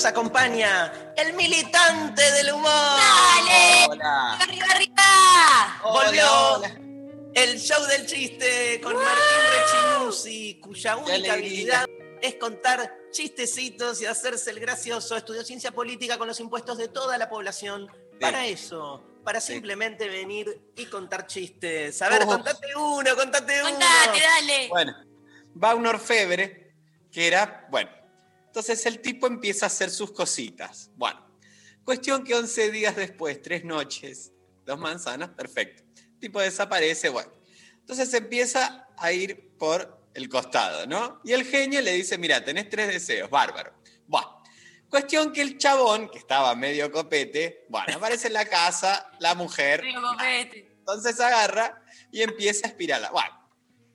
nos acompaña el militante del humor. ¡Dale! Hola. ¡Arriba, arriba! Volvió Hola, el show del chiste con Martín Rechimusi, cuya única habilidad es contar chistecitos y hacerse el gracioso. Estudió ciencia política con los impuestos de toda la población. Para eso, para Sí. simplemente venir y contar chistes. A ver, Oh. contate uno, contate uno. Contate, dale. Bueno, va un orfebre que era, bueno, entonces el tipo empieza a hacer sus cositas. Bueno, cuestión que 11 días después, tres noches, dos manzanas, perfecto. El tipo desaparece, bueno. Entonces empieza a ir por el costado, ¿no? Y el genio le dice, mira, tenés tres deseos, bárbaro. Bueno, cuestión que el chabón, que estaba medio copete, bueno, aparece en la casa, la mujer, Río copete. entonces agarra y empieza a espirarla. Bueno,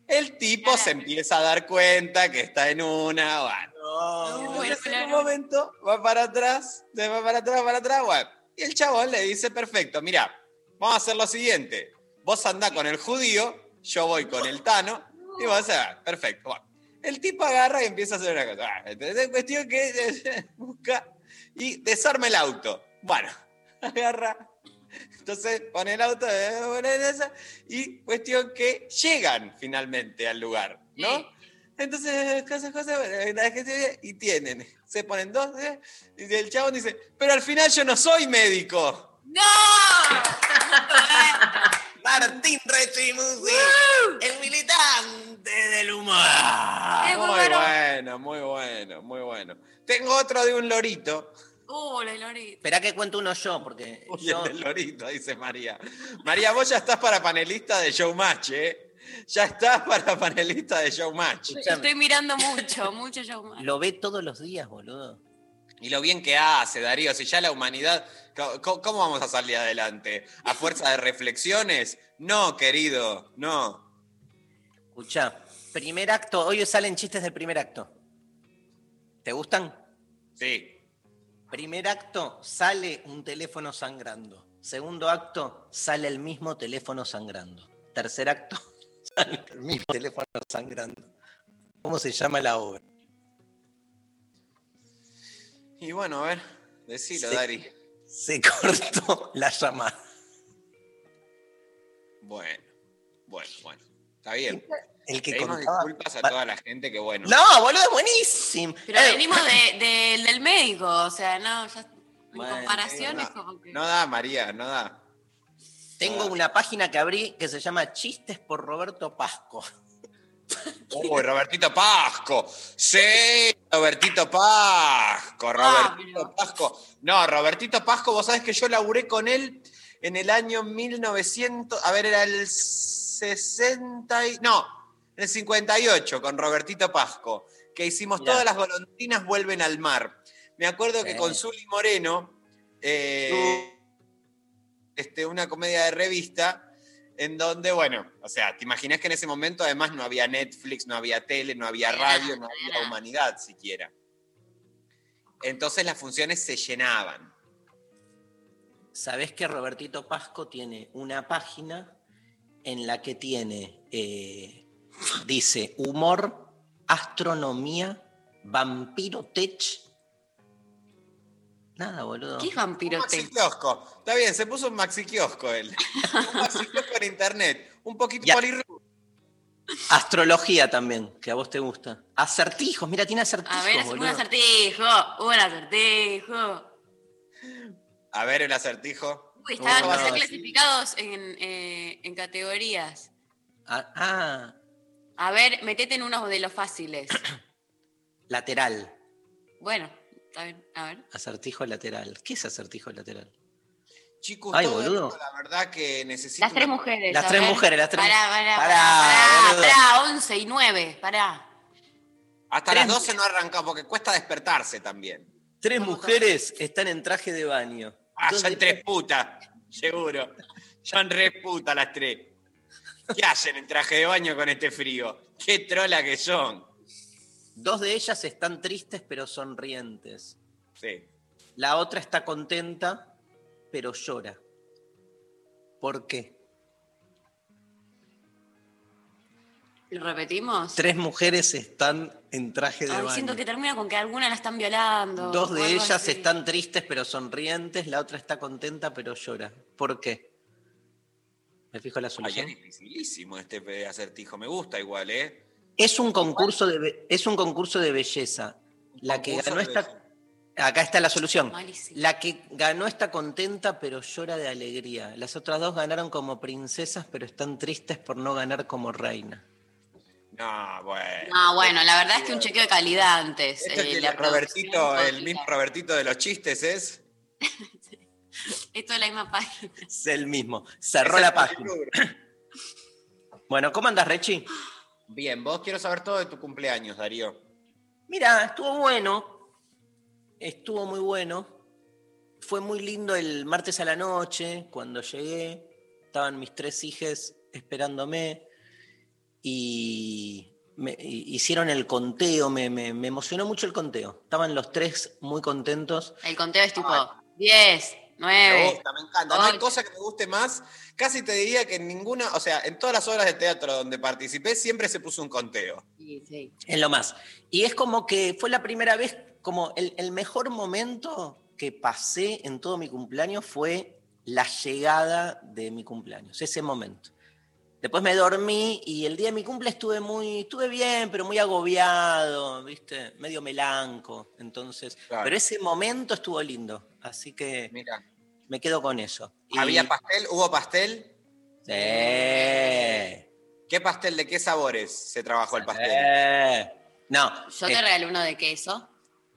el tipo se empieza a dar cuenta que está en una. Bueno, No. Bueno, entonces en un claro. momento va para atrás, va para atrás, para atrás. Bueno, y el chabón le dice: Perfecto, mira, vamos a hacer lo siguiente. Vos andá con el judío, yo voy con el tano, y vos a perfecto. Bueno, el tipo agarra y empieza a hacer una cosa. Ah, Entonces, es cuestión que busca y desarma el auto. Bueno, agarra. Entonces pone el auto eh, y cuestión que llegan finalmente al lugar, ¿no? Sí. Entonces, cosas, cosas, gente- y tienen, se ponen dos, eh, y el chabón dice, pero al final yo no soy médico. ¡No! Martín Rechimusi, el militante del humor. Es muy Muy bueno. bueno, muy bueno, muy bueno. Tengo otro de un lorito. Uh, la Lorita. Espera que cuento uno yo, porque Uy, yo... el del lorito, dice María. María, vos ya estás para panelista de Showmatch, ¿eh? Ya estás para panelista de Showmatch. Estoy mirando mucho, mucho show más. Lo ve todos los días, boludo. Y lo bien que hace, Darío, si ya la humanidad, ¿cómo vamos a salir adelante? ¿A fuerza de reflexiones? No, querido, no. Escucha, primer acto, hoy salen chistes del primer acto. ¿Te gustan? Sí. Primer acto, sale un teléfono sangrando. Segundo acto, sale el mismo teléfono sangrando. Tercer acto, mismo teléfono sangrando. ¿Cómo se llama la obra? Y bueno, a ver, decilo, Sí. Dari. Se cortó la llamada. Bueno, bueno, bueno. Está bien. El que Pedimos contaba... disculpas a toda la gente que, bueno. No, boludo, es buenísimo. Pero Eh, venimos de- de- del médico, o sea, no, ya. En Bueno, comparación es como que. No da, María, no da. Tengo una página que abrí que se llama Chistes por Roberto Pasco. Uy, Robertito Pasco. Sí, Robertito Pasco. Robertito pero- Pasco. No, Robertito Pasco, vos sabés que yo laburé con él en el año 1900. A ver, era el 60. y- no, el 58 con Robertito Pasco. Que hicimos Mirá. todas las golondrinas vuelven al mar. Me acuerdo que con Zully Moreno. eh, este, una comedia de revista en donde, bueno, o sea, te imaginas que en ese momento además no había Netflix, no había tele, no había radio, no había humanidad siquiera. Entonces las funciones se llenaban. ¿Sabés que Robertito Pasco tiene una página en la que tiene, eh, dice, humor, astronomía, vampiro tech? Nada, boludo. ¿Qué es vampiro Maxi kiosco. Está bien, se puso un maxi kiosco él. Un maxi kiosco en internet. Un poquito Ya. polirru- Astrología también, que a vos te gusta. Acertijos, mira, tiene acertijos, A ver, un boludo. acertijo, un acertijo. A ver el acertijo. Uy, estaban No, están sí. clasificados en, eh, en categorías. Ah, ah, A ver, metete en unos de los fáciles. lateral. Bueno, está bien. A ver. Acertijo lateral. ¿Qué es acertijo lateral? Chicos, Ay, todo boludo. esto, la verdad que necesito. Las tres una- mujeres. Las tres mujeres, las tres- Pará, pará, Pará, pará, boludo. pará, pará, 11 y 9, pará. Hasta Tres las 12 no arrancamos porque cuesta despertarse también. Tres ¿Cómo mujeres están en traje de baño. Ah, son tres putas, seguro. Son tres putas las tres. ¿Qué hacen en traje de baño con este frío? Qué trola que son. Dos de ellas están tristes pero sonrientes. Sí. La otra está contenta pero llora. ¿Por qué? ¿Lo repetimos? Tres mujeres están en traje de Ay, baño. siento que termina con que alguna la están violando. Dos de ellas así. están tristes pero sonrientes, la otra está contenta pero llora. ¿Por qué? ¿Me fijo la Ay, es solución? dificilísimo este acertijo. Me gusta igual, ¿eh? Es un concurso de es un concurso de belleza. La que ganó esta acá está la solución. La que ganó está contenta pero llora de alegría. Las otras dos ganaron como princesas pero están tristes por no ganar como reina. No, bueno. No, bueno, la verdad es que un chequeo de calidad antes. Esto eh, que la el Robertito, el mismo Robertito de los chistes es. Esto es la misma página. Es el mismo. Cerró es la página. Bueno, ¿cómo andas, Rechi? Bien, vos quiero saber todo de tu cumpleaños, Darío. Mira, estuvo bueno. Estuvo muy bueno. Fue muy lindo el martes a la noche, cuando llegué. Estaban mis tres hijas esperándome y me hicieron el conteo, me, emocionó mucho el conteo. Estaban los tres muy contentos. El conteo es tipo 10, nueve. Me gusta, me encanta. No hay cosa que me guste más. Casi te diría que en ninguna, o sea, en todas las obras de teatro donde participé siempre se puso un conteo. Sí, sí. Es lo más. Y es como que fue la primera vez, como el, el mejor momento que pasé en todo mi cumpleaños fue la llegada de mi cumpleaños, ese momento. Después me dormí y el día de mi cumple estuve muy, estuve bien, pero muy agobiado, ¿viste? Medio melanco. Entonces, Claro. pero ese momento estuvo lindo. Así que Mira. me quedo con eso. Y- ¿Había pastel? ¿Hubo pastel? Sí. ¿Qué pastel de qué sabores se trabajó el pastel? Eh. No, Yo eh, te regalé uno de queso.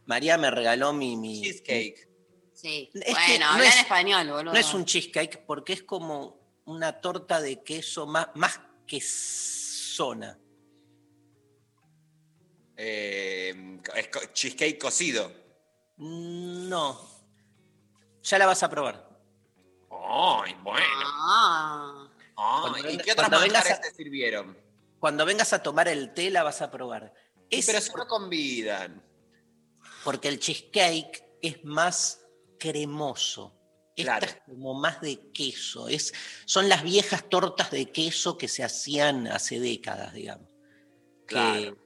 María me regaló mi, mi, Cheesecake. Sí. Es bueno, no habla es- en español, boludo. No es un cheesecake porque es como una torta de queso más, más que zona. Eh, cheesecake cocido. No. Ya la vas a probar. Ay, bueno. Ah. ¿Y venga- qué otras manjares a- te sirvieron? Cuando vengas a tomar el té la vas a probar. Es Pero si no convidan. porque el cheesecake es más cremoso. Esta Claro. es como más de queso. Es, son las viejas tortas de queso que se hacían hace décadas, digamos. Que, Claro.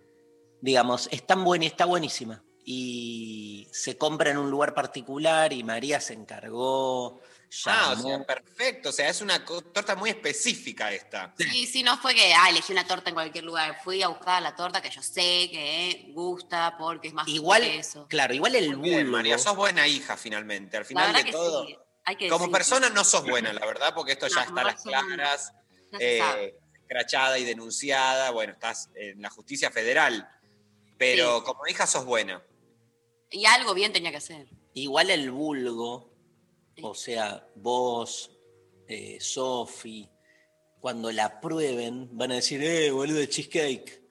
digamos, están buen, está buenísima. Y se compra en un lugar particular y María se encargó. Ah, o sea, perfecto. O sea, es una torta muy específica esta. Sí, sí, no fue que ah, elegí una torta en cualquier lugar. Fui a buscar la torta que yo sé que gusta porque es más igual, eso. claro, igual el bulbo. María, sos buena hija finalmente. Al final de que todo. sí. Hay que Como persona no sos buena, la verdad, porque esto No, ya está a las claras, eh, escrachada y denunciada. Bueno, estás en la justicia federal. Pero Sí. como hija sos buena. Y algo bien tenía que hacer. Igual el vulgo, Sí. o sea, vos, eh, Sofi, cuando la prueben, van a decir, eh, boludo, cheesecake.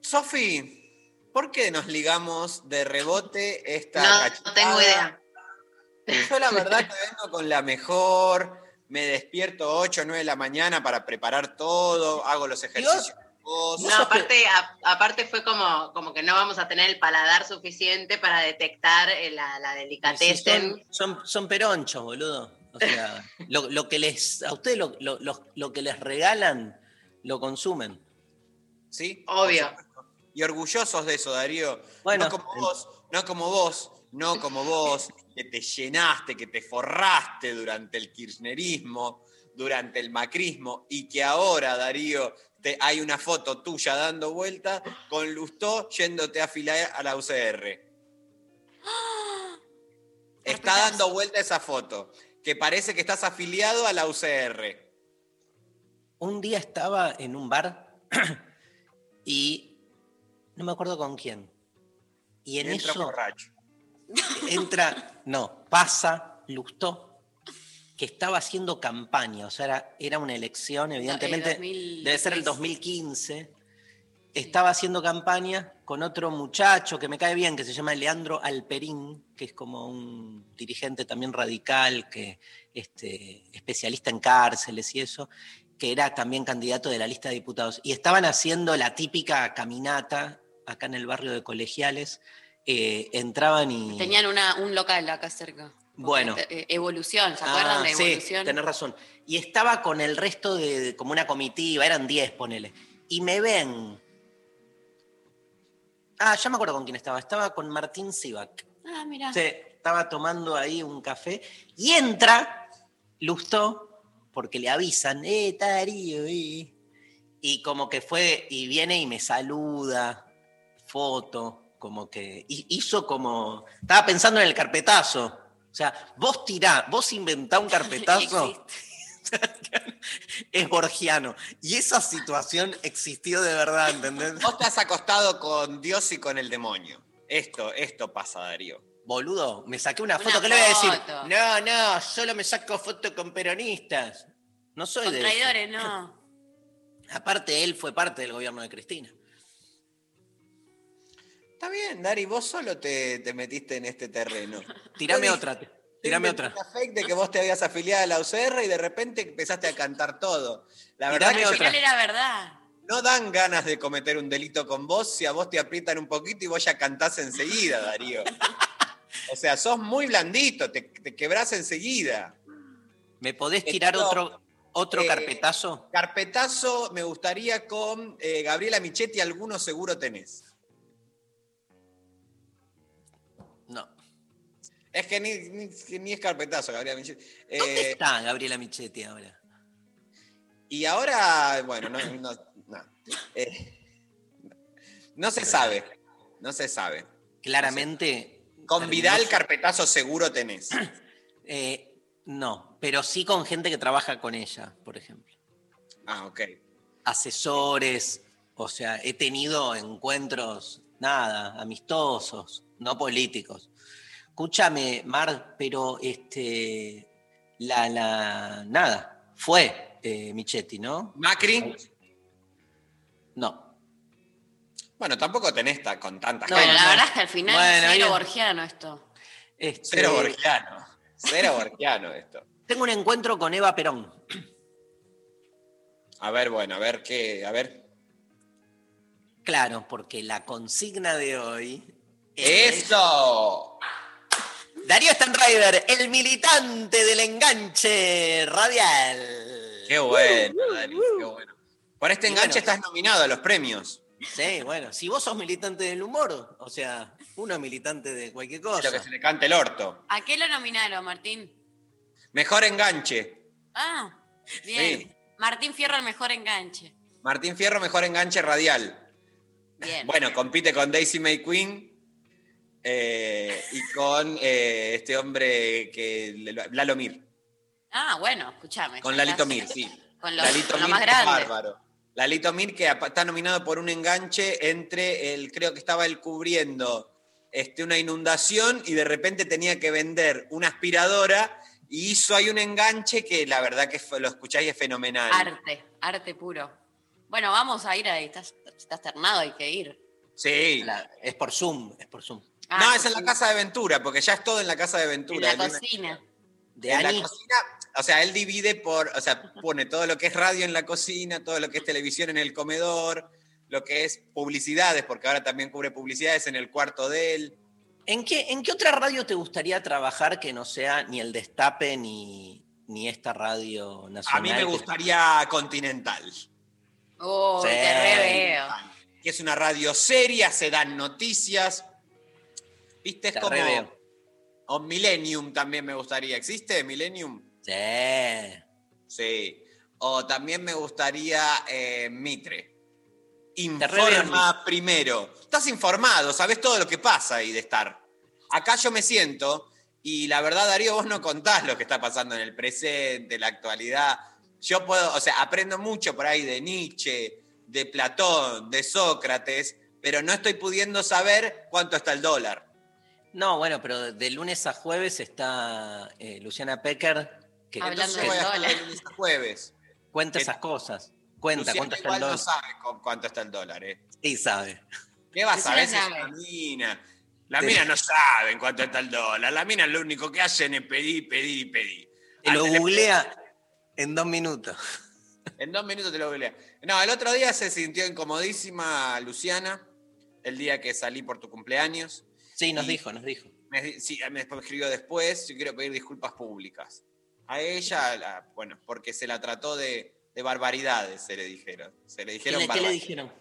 Sofi, ¿por qué nos ligamos de rebote esta No, no tengo idea. Yo la verdad que vengo con la mejor, me despierto 8 o 9 de la mañana para preparar todo, hago los ejercicios. No, aparte, a- aparte fue como, como que no vamos a tener el paladar suficiente para detectar eh, la, la delicatessen. son, son, son peronchos, boludo. O sea, lo, lo que les, a ustedes lo, lo- lo- lo que les regalan, lo consumen. ¿Sí? Obvio. Y orgullosos de eso, Darío. Bueno, no como vos, no como vos, no como vos, que te llenaste, que te forraste durante el kirchnerismo, durante el macrismo, y que ahora, Darío, te, hay una foto tuya dando vuelta con Lustó yéndote a afiliar a la UCR. Está dando vuelta esa foto, que parece que estás afiliado a la UCR. un día estaba en un bar y no me acuerdo con quién. Y en Entra eso borracho. entra, no, pasa Lustó, que estaba haciendo campaña, o sea, era, era una elección, evidentemente, 2000, debe ser el 2006. 2015. Estaba haciendo campaña con otro muchacho que me cae bien, que se llama Leandro Alperín, que es como un dirigente también radical, que este, especialista en cárceles y eso, que era también candidato de la lista de diputados. Y estaban haciendo la típica caminata acá en el barrio de Colegiales. eh, entraban y... Tenían una, un local acá cerca. Bueno. Eh, Evolución, ¿se acuerdan Ah, de sí, Evolución? tenés razón. Y estaba con el resto de, de- como una comitiva, eran 10, ponele. Y me ven. Ah, ya me acuerdo con quién estaba. Estaba con Martín Sivak. Ah, mira. Sí, estaba tomando ahí un café. Y entra Lustó, porque le avisan, eh, Darío, eh. Y como que fue, y viene y me saluda, foto, como que hi- hizo como. Estaba pensando en el carpetazo. O sea, vos tirá, vos inventá un carpetazo. Es borgiano. Y esa situación existió de verdad, ¿entendés? Vos te has acostado con Dios y con el demonio. Esto, esto pasa, Darío. Boludo, me saqué una Una foto. ¿Qué le voy a decir? foto. No, no, solo me saco fotos con peronistas. No soy Con de eso. traidores, no. Aparte, él fue parte del gobierno de Cristina. Está bien, Dari, vos solo te, te metiste en este terreno. Tirame otra. Tirame otra. una fake de que vos te habías afiliado a la UCR y de repente empezaste a cantar todo. La verdad Tirame que otra. era verdad. no dan ganas de cometer un delito con vos si a vos te aprietan un poquito y vos ya cantás enseguida, Darío. O sea, sos muy blandito, te, te quebrás enseguida. ¿Me podés tirar Esto, otro, otro eh, carpetazo? Carpetazo me gustaría con eh, Gabriela Michetti, alguno seguro tenés. Es que ni, ni- ni es carpetazo, Gabriela Michetti. ¿Dónde Eh, está Gabriela Michetti ahora? y ahora, bueno, no, no, no. Eh, no se sabe. No se sabe. Claramente. Con Vidal, carpetazo seguro tenés. Eh, no, pero sí con gente que trabaja con ella, por ejemplo. Ah, ok. Asesores, o sea, he tenido encuentros, nada, amistosos, no políticos. Escúchame, Mar, pero este, la, la, nada, fue eh, Michetti, ¿no? Macri, No. bueno, tampoco tenés ta- con tanta No, la verdad es que al final Bueno, cero bien. borgiano esto. Este, Cero borgiano. Cero borgiano esto. Tengo un encuentro con Eva Perón. A ver, bueno, a ver qué, a ver. Claro, porque la consigna de hoy es ¡Eso! Darío Stanriver, el militante del enganche radial. Qué bueno, Dani, qué bueno. Por este enganche bueno. estás nominado a los premios. Sí, bueno, si vos sos militante del humor, o sea, uno es militante de cualquier Lo cosa. que se le cante el orto. ¿A qué lo nominaron, Martín? Mejor enganche. Ah, bien. Sí. Martín Fierro, el mejor enganche. Martín Fierro, mejor enganche radial. Bien. Bueno, compite con Daisy May Queen eh, y con eh, este hombre que. Lalo Mir. Ah, bueno, escúchame. Con Lalito Mir, sí. Con Lalito con lo Mir, más grande. bárbaro. Lalito Mir, que está nominado por un enganche entre el, creo que estaba él cubriendo este, una inundación y de repente tenía que vender una aspiradora y hizo ahí un enganche que la verdad que fue- lo escucháis es fenomenal. Arte, arte puro. Bueno, vamos a ir ahí. Estás, estás ternado, hay que ir. Sí. La- es por Zoom, es por Zoom. Ah, no, es en la casa de Ventura, porque ya es todo en la casa de En Ventura. la Él- cocina. De en la cocina, o sea, él divide por, o sea, pone todo lo que es radio en la cocina, todo lo que es televisión en el comedor, lo que es publicidades, porque ahora también cubre publicidades en el cuarto de él. ¿en qué, ¿en qué otra radio te gustaría trabajar que no sea ni el Destape ni, ni esta radio nacional? A mí me que- gustaría Continental, Oh, Sí. te reveo. que es una radio seria, se dan noticias. ¿Viste? Es como. O Millennium también me gustaría. ¿Existe Millennium? Sí. Sí. O también me gustaría eh, Mitre. Informa primero. Estás informado, sabes todo lo que pasa ahí de estar. Acá yo me siento y la verdad, Darío, vos no contás lo que está pasando en el presente, la actualidad. yo puedo, o sea, aprendo mucho por ahí de Nietzsche, de Platón, de Sócrates, pero no estoy pudiendo saber cuánto está el dólar. No, bueno, pero de lunes a jueves está eh, Luciana Pecker que Hablando estar dólar. de lunes a jueves. cuenta esas cosas. Cuenta Luciana cuánto está el igual no dólar. sabe cu- cuánto está el dólar, ¿eh? Sí sabe. ¿Qué vas a ver si es sabe. una mina? Las Sí. minas no saben cuánto está el dólar. Las minas lo único que hacen es pedir, pedir y pedir. Te lo googlea en dos minutos. En dos minutos te lo googlea. No, el otro día se sintió incomodísima Luciana, el día que salí por tu cumpleaños. Sí, nos Y- dijo, nos dijo. Me, sí, me escribió después, yo quiero pedir disculpas públicas. A ella, la- bueno, porque se la trató de, de barbaridades, se le dijeron. Se le ¿Qué dijeron le, qué le dijeron?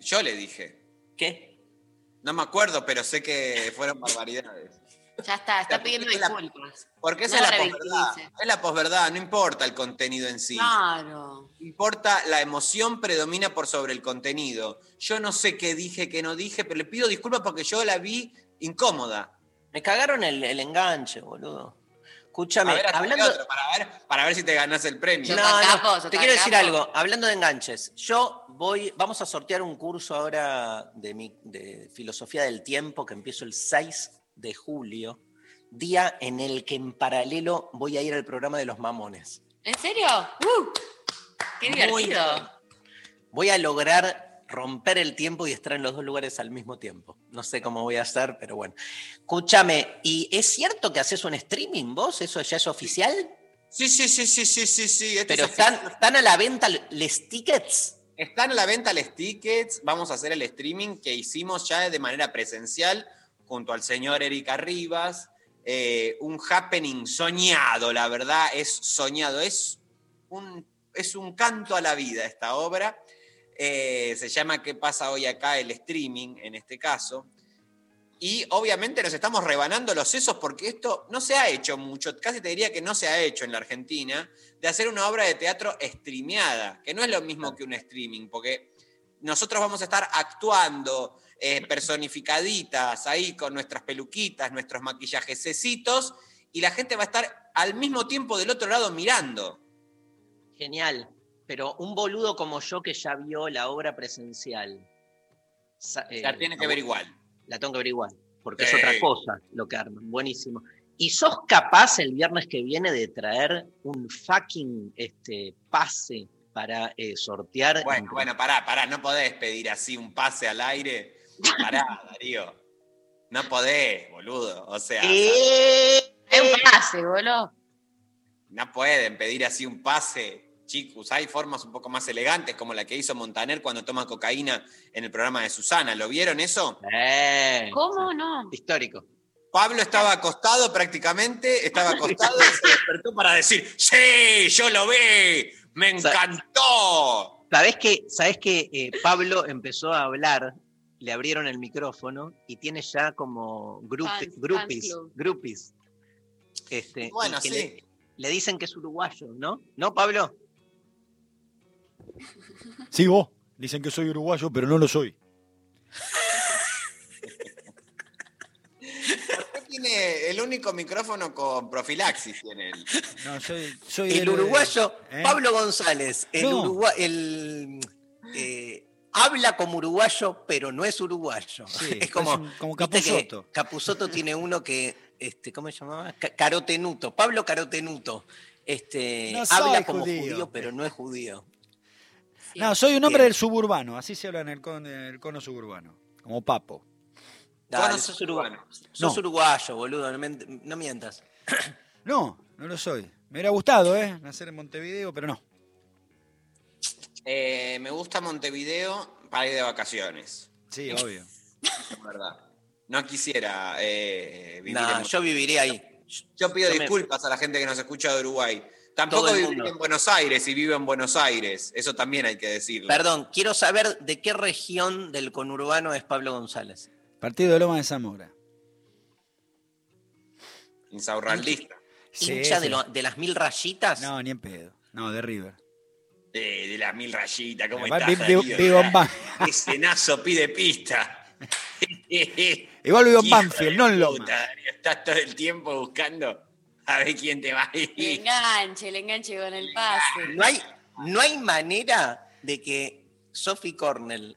Yo le dije. ¿Qué? No me acuerdo, pero sé que fueron barbaridades. Ya está, está pidiendo disculpas. Porque esa No es la posverdad. revictimice. Es la posverdad, no importa el contenido en sí. Claro. Importa, la emoción predomina por sobre el contenido. Yo no sé qué dije, qué no dije, pero le pido disculpas porque yo la vi incómoda. Me cagaron el, el enganche, boludo. Escúchame, A ver, hablando. otro, para ver, para ver si te ganas el premio. No, no, sos te quiero decir algo. Hablando de enganches, yo voy, vamos a sortear un curso ahora de, mi, de filosofía del tiempo que empiezo el 6 de julio, día en el que en paralelo voy a ir al programa de los mamones. ¿En serio? ¡Uh! ¡Qué divertido! Voy a lograr romper el tiempo y estar en los dos lugares al mismo tiempo. No sé cómo voy a hacer, pero bueno. Escúchame, ¿y es cierto que haces un streaming vos? ¿Eso ya es oficial? Sí, sí, sí, sí, sí, sí, sí. este Pero es están, están a la venta les tickets. Están a la venta los tickets. Vamos a hacer el streaming que hicimos ya de manera presencial junto al señor Erika Rivas. Eh, un happening soñado, la verdad, es soñado. Es un, es un canto a la vida esta obra. Eh, se llama ¿Qué pasa hoy acá? El streaming, en este caso. Y obviamente nos estamos rebanando los sesos porque esto no se ha hecho mucho, casi te diría que no se ha hecho en la Argentina, de hacer una obra de teatro streameada, que no es lo mismo que un streaming, porque nosotros vamos a estar actuando eh, personificaditas ahí con nuestras peluquitas, nuestros maquillajecitos, y la gente va a estar al mismo tiempo del otro lado mirando. Genial. Pero un boludo como yo que ya vio la obra presencial. eh, La tiene que ver igual. La tengo que ver igual. Porque Sí. es otra cosa lo que arman. Buenísimo. ¿Y sos capaz el viernes que viene de traer un fucking este, pase para eh, sortear? Bueno, entre- bueno, pará, pará, no podés pedir así un pase al aire. Pará, Darío. No podés, boludo. O sea. Es un pase, boludo. no pueden pedir así un pase. Chicos, hay formas un poco más elegantes, como la que hizo Montaner cuando toma cocaína en el programa de Susana. ¿Lo vieron eso? Eh, ¿Cómo no? Histórico. Pablo estaba acostado prácticamente, estaba acostado y se despertó para decir, sí, yo lo vi, me encantó. ¿Sabés que, sabés que eh, Pablo empezó a hablar, le abrieron el micrófono y tiene ya como Fans, groupies, fans groupies. Este, Bueno, sí. le, le dicen que es uruguayo, ¿no? ¿No, Pablo? Sí, vos. Dicen que soy uruguayo, pero no lo soy. ¿Por qué tiene el único micrófono con profilaxis? Tiene él? No, soy, soy El uruguayo, ¿Eh? Pablo González, el No. urugua- el, eh, habla como uruguayo, pero no es uruguayo. Sí, es como, es un- como tiene uno que, este, ¿cómo se llamaba? Ca- Carotenuto, Pablo Carotenuto. Este, No habla como judío. judío, pero no es judío. No, soy un hombre Bien. del suburbano. Así se habla en el, con- en el cono suburbano. Como papo. Dale, Cono sos, suburbano. uruguayo, sos No. uruguayo, boludo, no, no mientas. No, no lo soy. Me hubiera gustado, ¿eh? Nacer en Montevideo, pero no. Eh, me gusta Montevideo para ir de vacaciones, Sí, obvio. es verdad. No quisiera eh, vivir en yo viviría ahí. Yo pido Yo me- disculpas a la gente que nos escucha de Uruguay. Tampoco mundo. en Buenos Aires y vivo en Buenos Aires. Eso también hay que decirlo. Perdón, quiero saber de qué región del conurbano es Pablo González. Partido de Loma de Zamora. Insaurraldista. Sí, hincha sí. de, lo- de las mil rayitas. No, ni en pedo. No, de River. De, de la mil rayita, ¿cómo Igual estás? Darío? Ese nazo pide pista. Igual vivo en Banfield, no en Loma. Estás todo el tiempo buscando sabe quién te va a El ir. enganche, el enganche con el pase. No hay, no hay manera de que Sophie Cornell,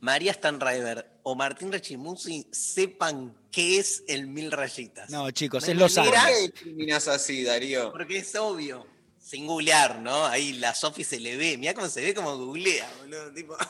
María Stanriver o Martín Rechimusi sepan qué es el mil rayitas. No, chicos, No es Los manera. ¿Por qué discriminas así, Darío? Porque es obvio. Sin googlear, ¿no? Ahí la Sophie se le ve. Mira cómo se ve como googlea, boludo. tipo.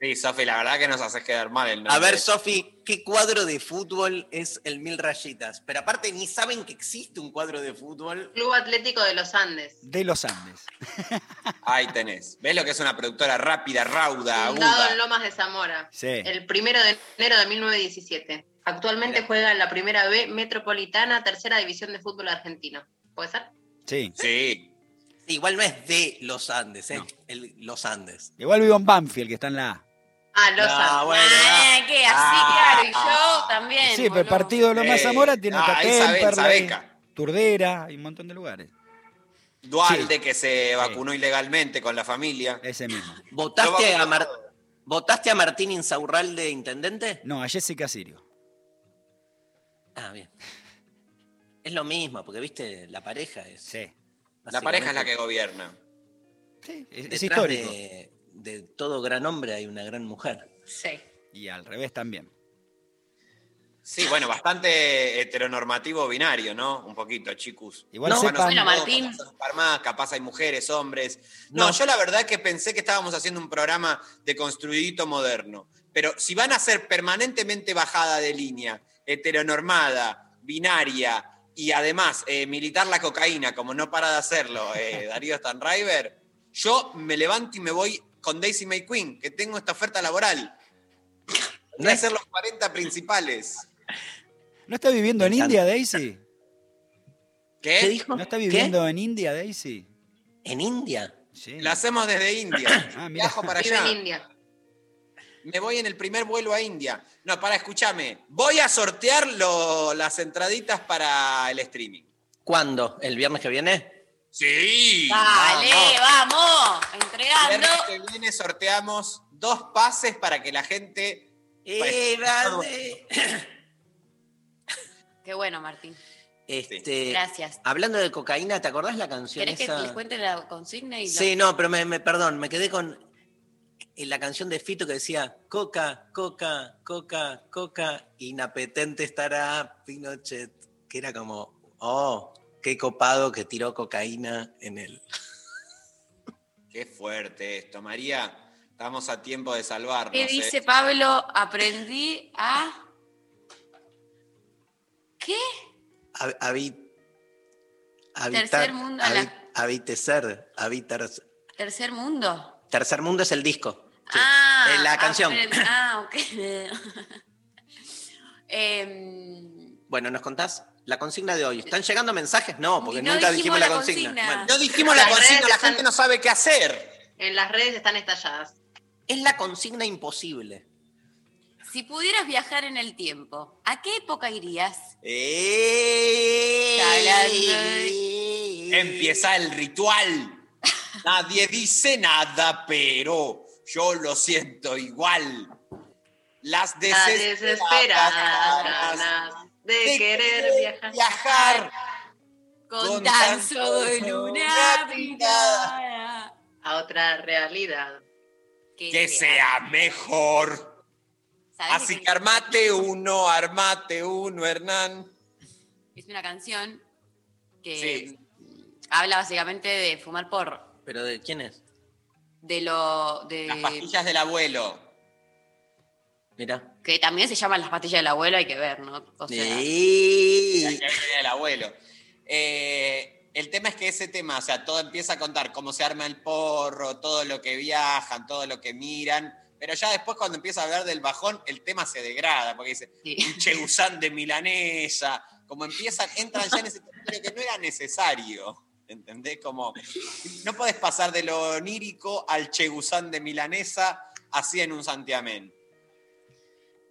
Sí, Sofi, la verdad que nos haces quedar mal el nombre. A ver, Sofi, ¿qué cuadro de fútbol es el mil rayitas? Pero aparte ni saben que existe un cuadro de fútbol. Club Atlético de los Andes. De Los Andes. Ahí tenés. ¿Ves lo que es una productora rápida, rauda, Fundado aguda? en Lomas de Zamora. Sí. El primero de enero de 1917. Actualmente juega en la primera B Metropolitana, tercera división de fútbol argentino. ¿Puede ser? Sí. Sí. Igual no es de los Andes, es No. el- los Andes. Igual vivo en Banfield, que está en la A. Ah, Los No, Andes. bueno. Ah, ¿qué? Así, Ah, claro, y yo también. Sí, pero el partido de Loma Eh, Zamora tiene ah, sabeca. Turdera y un montón de lugares. Dualde, que se vacunó ilegalmente con la familia. Ese mismo. ¿Votaste a, Mar- ¿Votaste a Martín Insaurral de intendente? No, a Jessica Sirio. Ah, bien. Es lo mismo, porque viste, la pareja es. Sí. La pareja es la que gobierna. Sí, es, es histórico. De, de todo gran hombre hay una gran mujer. Sí. Y al revés también. Sí, bueno, bastante heteronormativo binario, ¿no? Un poquito, chicos. Igual No, sepan, Bueno, Martín. Más, capaz hay mujeres, hombres. No, No. yo la verdad que pensé que estábamos haciendo un programa de construidito moderno. Pero si van a ser permanentemente bajada de línea, heteronormada, binaria y además eh, militar la cocaína, como no para de hacerlo eh, Darío Stanriver, yo me levanto y me voy con Daisy May Queen, que tengo esta oferta laboral. Voy a hacer los 40 principales. ¿no está viviendo en India, Daisy? ¿Qué? ¿Qué dijo? ¿No está ¿Qué? viviendo en India, Daisy? ¿En India? Sí. Lo hacemos desde India. Ah, mira. Viajo para Vive allá. en India. Me voy en el primer vuelo a India. No, para, escúchame. Voy a sortear lo- las entraditas para el streaming. ¿Cuándo? ¿El viernes que viene? Sí. Dale, vamos. vamos, El entregando. viernes que viene sorteamos dos pases para que la gente. ¡Eh! Qué bueno, Martín. Este, Gracias. Hablando de cocaína, ¿te acordás la canción ¿Querés que les cuente la consigna? Y lo- Sí, no, pero me, me- perdón, me quedé con en la canción de Fito que decía Coca, Coca, Coca, Coca, inapetente estará Pinochet, que era como, oh, qué copado que tiró cocaína en él. Qué fuerte esto, María. Estamos a tiempo de salvarnos. ¿Qué ¿eh? dice Pablo? Aprendí a. ¿Qué? Habitar- Tercer mundo, a la- habi- habitecer, habitar. ¿Tercer mundo? Tercer mundo es el disco. Sí. Ah, Eh, la canción. aprend- Ah, ok. Em, Bueno, ¿nos contás? La consigna de hoy. ¿Están llegando mensajes? No, porque no nunca dijimos dijimos la consigna. consigna. Bueno, No dijimos la consigna, la están- gente no sabe qué hacer. En las redes están estalladas. es la consigna imposible. si pudieras viajar en el tiempo, ¿a qué época irías? Eh. Empieza el ritual. Nadie dice nada, pero yo lo siento igual. Las La desesperadas de, de querer viajar. viajar. Con, Con tan solo una mirada. a otra realidad. Que sea mejor. ¿Sabés Así que armate uno, armate uno, Hernán. Es una canción que Sí. habla básicamente de fumar porro. ¿Pero de quién es? De lo. de Las pastillas del abuelo. Mira. Que también se llaman las pastillas del abuelo, hay que ver, ¿no? O sea, Sí. Ya que venía el abuelo. Eh, el tema es que ese tema, o sea, todo empieza a contar cómo se arma el porro, todo lo que viajan, todo lo que miran, pero ya después cuando empieza a hablar del bajón, el tema se degrada, porque dice, sí. un chegusán de milanesa, como empiezan, entran ya en ese territorio que no era necesario, ¿entendés? Como, no podés pasar de lo onírico al chegusán de milanesa así en un santiamén.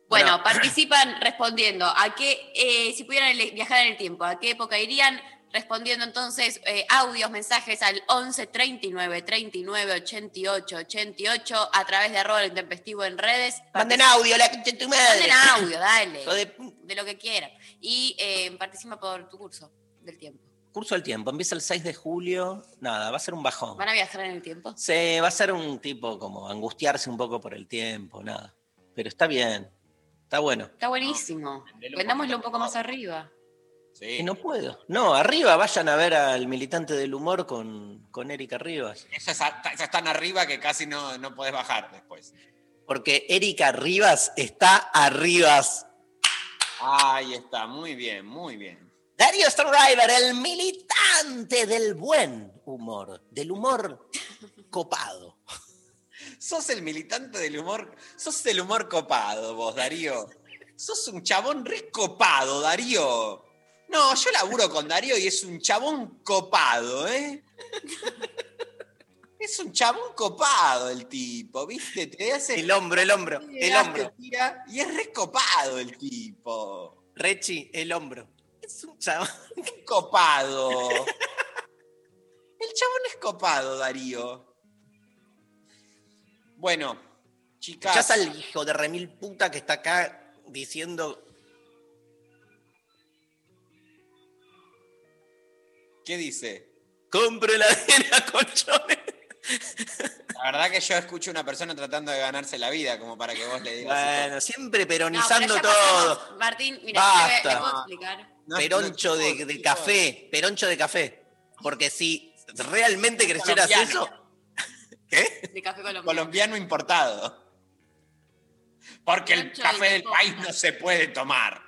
Bueno, Bueno. participan respondiendo. ¿A qué, eh, si pudieran viajar en el tiempo, a qué época irían? Respondiendo entonces eh, audios, mensajes al 11 39 39 88 88 a través de arroba intempestivo en redes. Manden audio, la concha de tu madre. Manden audio, dale. De lo que quieran. Y eh, participa por tu curso. del tiempo. Curso del tiempo, empieza el 6 de julio, nada, va a ser un bajón. ¿Van a viajar en el tiempo? Sí, va a ser un tipo como angustiarse un poco por el tiempo, nada. Pero está bien, está bueno. Está buenísimo. Vendámoslo un poco más arriba. Sí. Y no puedo. No, arriba vayan a ver al militante del humor con, con Erika Rivas. Esa es, tan arriba que casi no, no podés bajar después. Porque Erika Rivas está arribas. Ahí está, muy bien, muy bien. Darío Stronriver, el militante del buen humor, del humor copado. Sos el militante del humor, sos el humor copado vos, Darío. Sos un chabón re copado, Darío. No, yo laburo con Darío y es un chabón copado, ¿eh? Es un chabón copado el tipo, ¿viste? Te hace... El hombro, el hombro, el hace, hombro. tira, y es re copado el tipo. Rechi, el hombro. Es un chaval. Copado. El chabón es copado, Darío. Bueno, chicas. Ya al hijo de remil puta que está acá diciendo. ¿Qué dice? Compre la colchones. La verdad que yo escucho a una persona tratando de ganarse la vida, como para que vos le digas. eso. Bueno, siempre No, pero peronizando ya todo. pasamos. Martín, mira, Basta. te voy a- te puedo explicar. No, peroncho no, de, café. Peroncho de café. Porque si realmente crecieras Colombiano. eso. ¿Qué? De café colombiano. Colombiano importado. Porque el Peroncho café de del país no se puede tomar.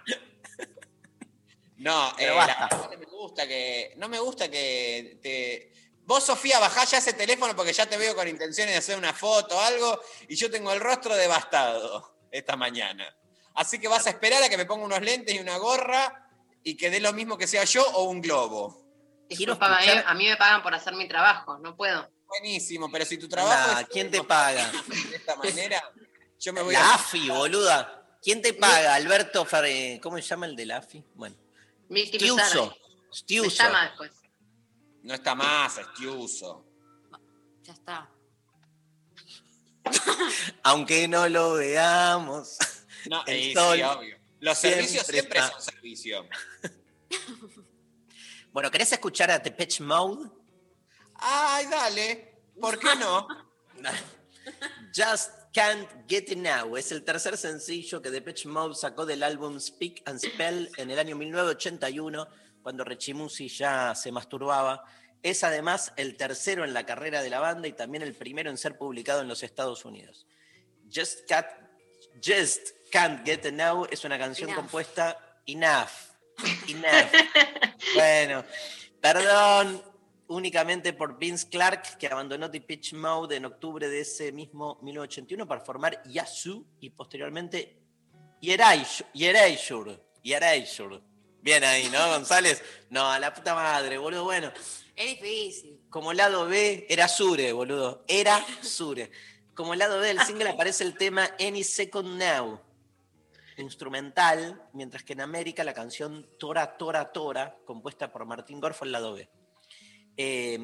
No, Pero eh, basta. la me gusta que. No me gusta que te. Vos, Sofía, bajá ya ese teléfono porque ya te veo con intenciones de hacer una foto o algo y yo tengo el rostro devastado esta mañana. Así que vas a esperar a que me ponga unos lentes y una gorra y que dé lo mismo que sea yo o un globo. Quiero Disculpa, a mí- escuchar- a mí me pagan por hacer mi trabajo, no puedo. Buenísimo, pero si tu trabajo Nah, es ¿Quién te paga? de esta manera, yo me voy La a. AFI, boluda. ¿Quién te paga? Alberto Fer- ¿Cómo se llama el de la AFI? Bueno. Milky Stiuso. Stiuso. llama después. No está más, Estiuso. Ya está. Aunque no lo veamos. No, El eh, sí, sol obvio. Los siempre servicios siempre está. son servicio. Bueno, ¿querés escuchar a Depeche Mode? Ay, dale. ¿Por qué no? Just Can't Get It Now es el tercer sencillo que Depeche Mode sacó del álbum Speak and Spell en el año 1981, cuando Rechimusi ya se masturbaba. Es además el tercero en la carrera de la banda y también el primero en ser publicado en los Estados Unidos. Just, Cat- Just Can't Get Now es una canción Enough. compuesta enough. Enough. bueno, perdón únicamente por Vince Clark, que abandonó Depeche Mode en octubre de ese mismo 1981 para formar Yazoo y posteriormente. Erasure. Erasure. Bien ahí, ¿no, González? No, a la puta madre, boludo. Bueno, Es difícil. como lado B, era Sure, boludo. Era Sure. Como lado B del single aparece el tema Any Second Now, instrumental, mientras que en América la canción Tora, Tora, Tora, compuesta por Martín el lado B. Eh,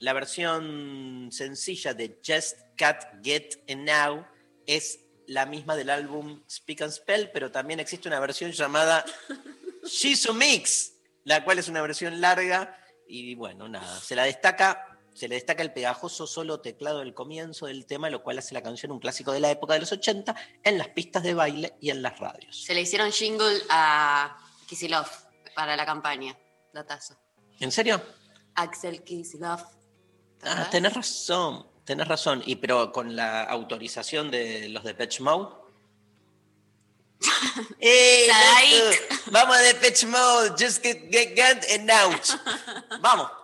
la versión sencilla de Just Cat Get It Now es la misma del álbum Speak and Spell, pero también existe una versión llamada Shizu Mix, la cual es una versión larga y bueno, nada, se la destaca, se le destaca el pegajoso solo teclado del comienzo del tema, lo cual hace la canción un clásico de la época de los 80 en las pistas de baile y en las radios. Se le hicieron jingle a Kisilov para la campaña. Datazo. ¿En serio? Axel Kisilov. ¿Te Ah, tenés razón, tenés razón. Y pero con la autorización de los de Patch Mode. ¡Eh! Vamos a Depeche Mode, just get, get, get and out. Vamos.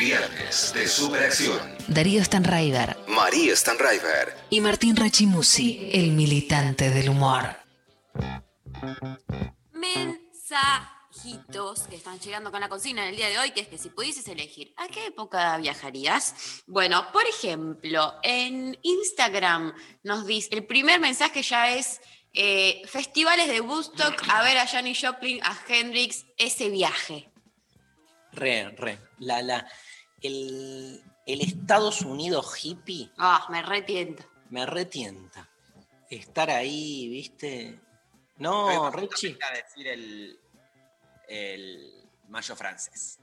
Viernes de Superacción. Darío Stanraiver María Stanraiver. y Martín Rachimusi, el militante del humor. Mensajitos que están llegando con la consigna en el día de hoy, que es que si pudieses elegir, ¿a qué época viajarías? Bueno, por ejemplo, en Instagram nos dice, el primer mensaje ya es eh, festivales de Woodstock, a ver a Janis Joplin, a Hendrix, ese viaje. Re, re. La, la, el, el Estados Unidos hippie Ah, me retiento. me retienta. Estar ahí, ¿viste? No, Rechi. decir el, el mayo francés.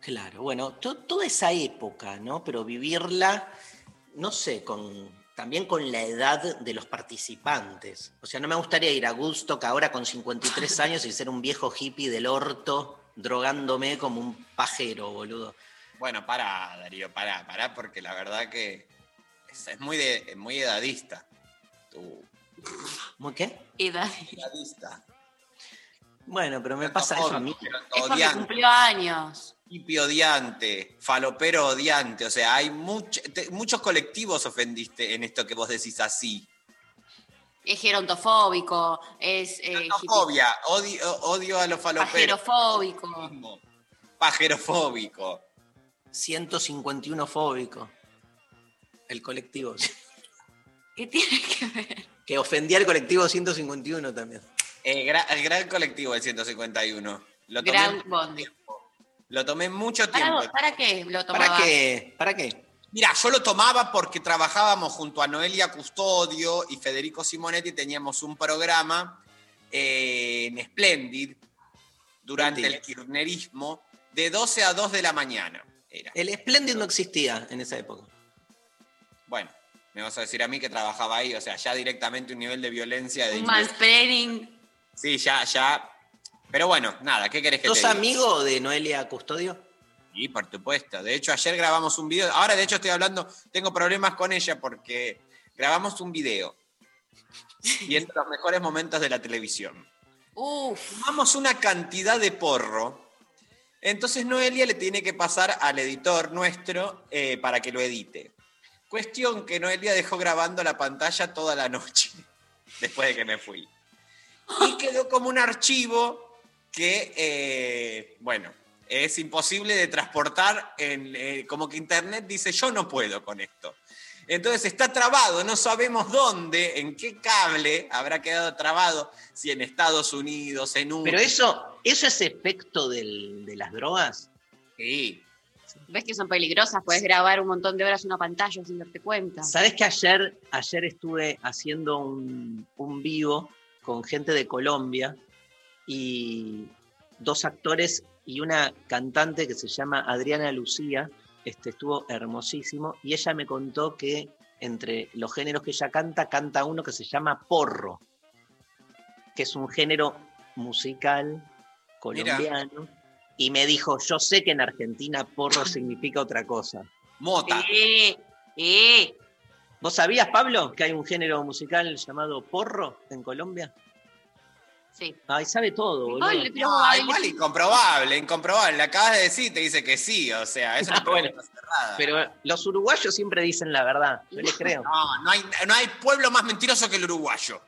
Claro, bueno, to- toda esa época, ¿no? Pero vivirla, no sé, con, también con la edad de los participantes. O sea, no me gustaría ir a Woodstock ahora con 53 años y ser un viejo hippie del orto drogándome como un pajero, boludo. Bueno, pará, Darío, pará, pará, porque la verdad que es, es muy, de, es muy edadista. Tú, ¿Muy qué? Edad. edadista. Bueno, pero me pasa eso a mí. Es porque cumplió años. hippie odiante, falopero odiante. O sea, hay much- te- muchos colectivos ofendiste en esto que vos decís así. Es gerontofóbico, es eh, odio, odio a los faloperos. pajerofóbico. Pajerofóbico. 151 fóbico. El colectivo. ¿Qué tiene que ver? Que ofendía al colectivo 151 también. Gra- el gran colectivo del 151. Lo tomé, Gran Bondi. lo tomé mucho tiempo. ¿Para, ¿Para qué lo tomaba? ¿Para qué? ¿Para qué? Mira, yo lo tomaba porque trabajábamos junto a Noelia Custodio y Federico Simonetti, teníamos un programa eh, en Splendid durante Mentira. el kirchnerismo de 12 a 2 de la mañana. Era. El Splendid no existía en esa época. Bueno, me vas a decir a mí que trabajaba ahí, o sea, ya directamente un nivel de violencia de Un inglés. mansplaining. Sí, ya, ya. Pero bueno, nada, ¿qué querés que ¿Sos te diga? amigo de Noelia Custodio? Sí, por supuesto. De hecho, ayer grabamos un video. Ahora, de hecho, estoy hablando, tengo problemas con ella porque grabamos un video viendo los mejores momentos de la televisión. Uf, Fumamos una cantidad de porro. Entonces Noelia le tiene que pasar al editor nuestro eh, para que lo edite. Cuestión que Noelia dejó grabando la pantalla toda la noche, después de que me fui. Y quedó como un archivo que, eh, bueno, es imposible de transportar, en, eh, como que Internet dice, yo no puedo con esto. Entonces está trabado, no sabemos dónde, en qué cable habrá quedado trabado, si en Estados Unidos, en un... Pero eso, eso es efecto del- de las drogas. Sí, ves que son peligrosas, puedes grabar un montón de horas en una pantalla sin darte cuenta. ¿Sabés que ayer, ayer estuve haciendo un, un vivo con gente de Colombia y dos actores y una cantante que se llama Adriana Lucía? Este, estuvo hermosísimo y ella me contó que entre los géneros que ella canta, canta uno que se llama porro, que es un género musical colombiano. Y me dijo, yo sé que en Argentina porro significa otra cosa. mota. Eh, eh. ¿Vos sabías, Pablo, que hay un género musical llamado porro en Colombia? Sí. Ay, sabe todo, boludo. Ay, pero No, igual incomprobable, incomprobable. Le acabas de decir, te dice que sí, o sea, es una Ah, bueno. pregunta cerrada. Pero los uruguayos siempre dicen la verdad, yo les creo. No, no hay, no hay pueblo más mentiroso que el uruguayo.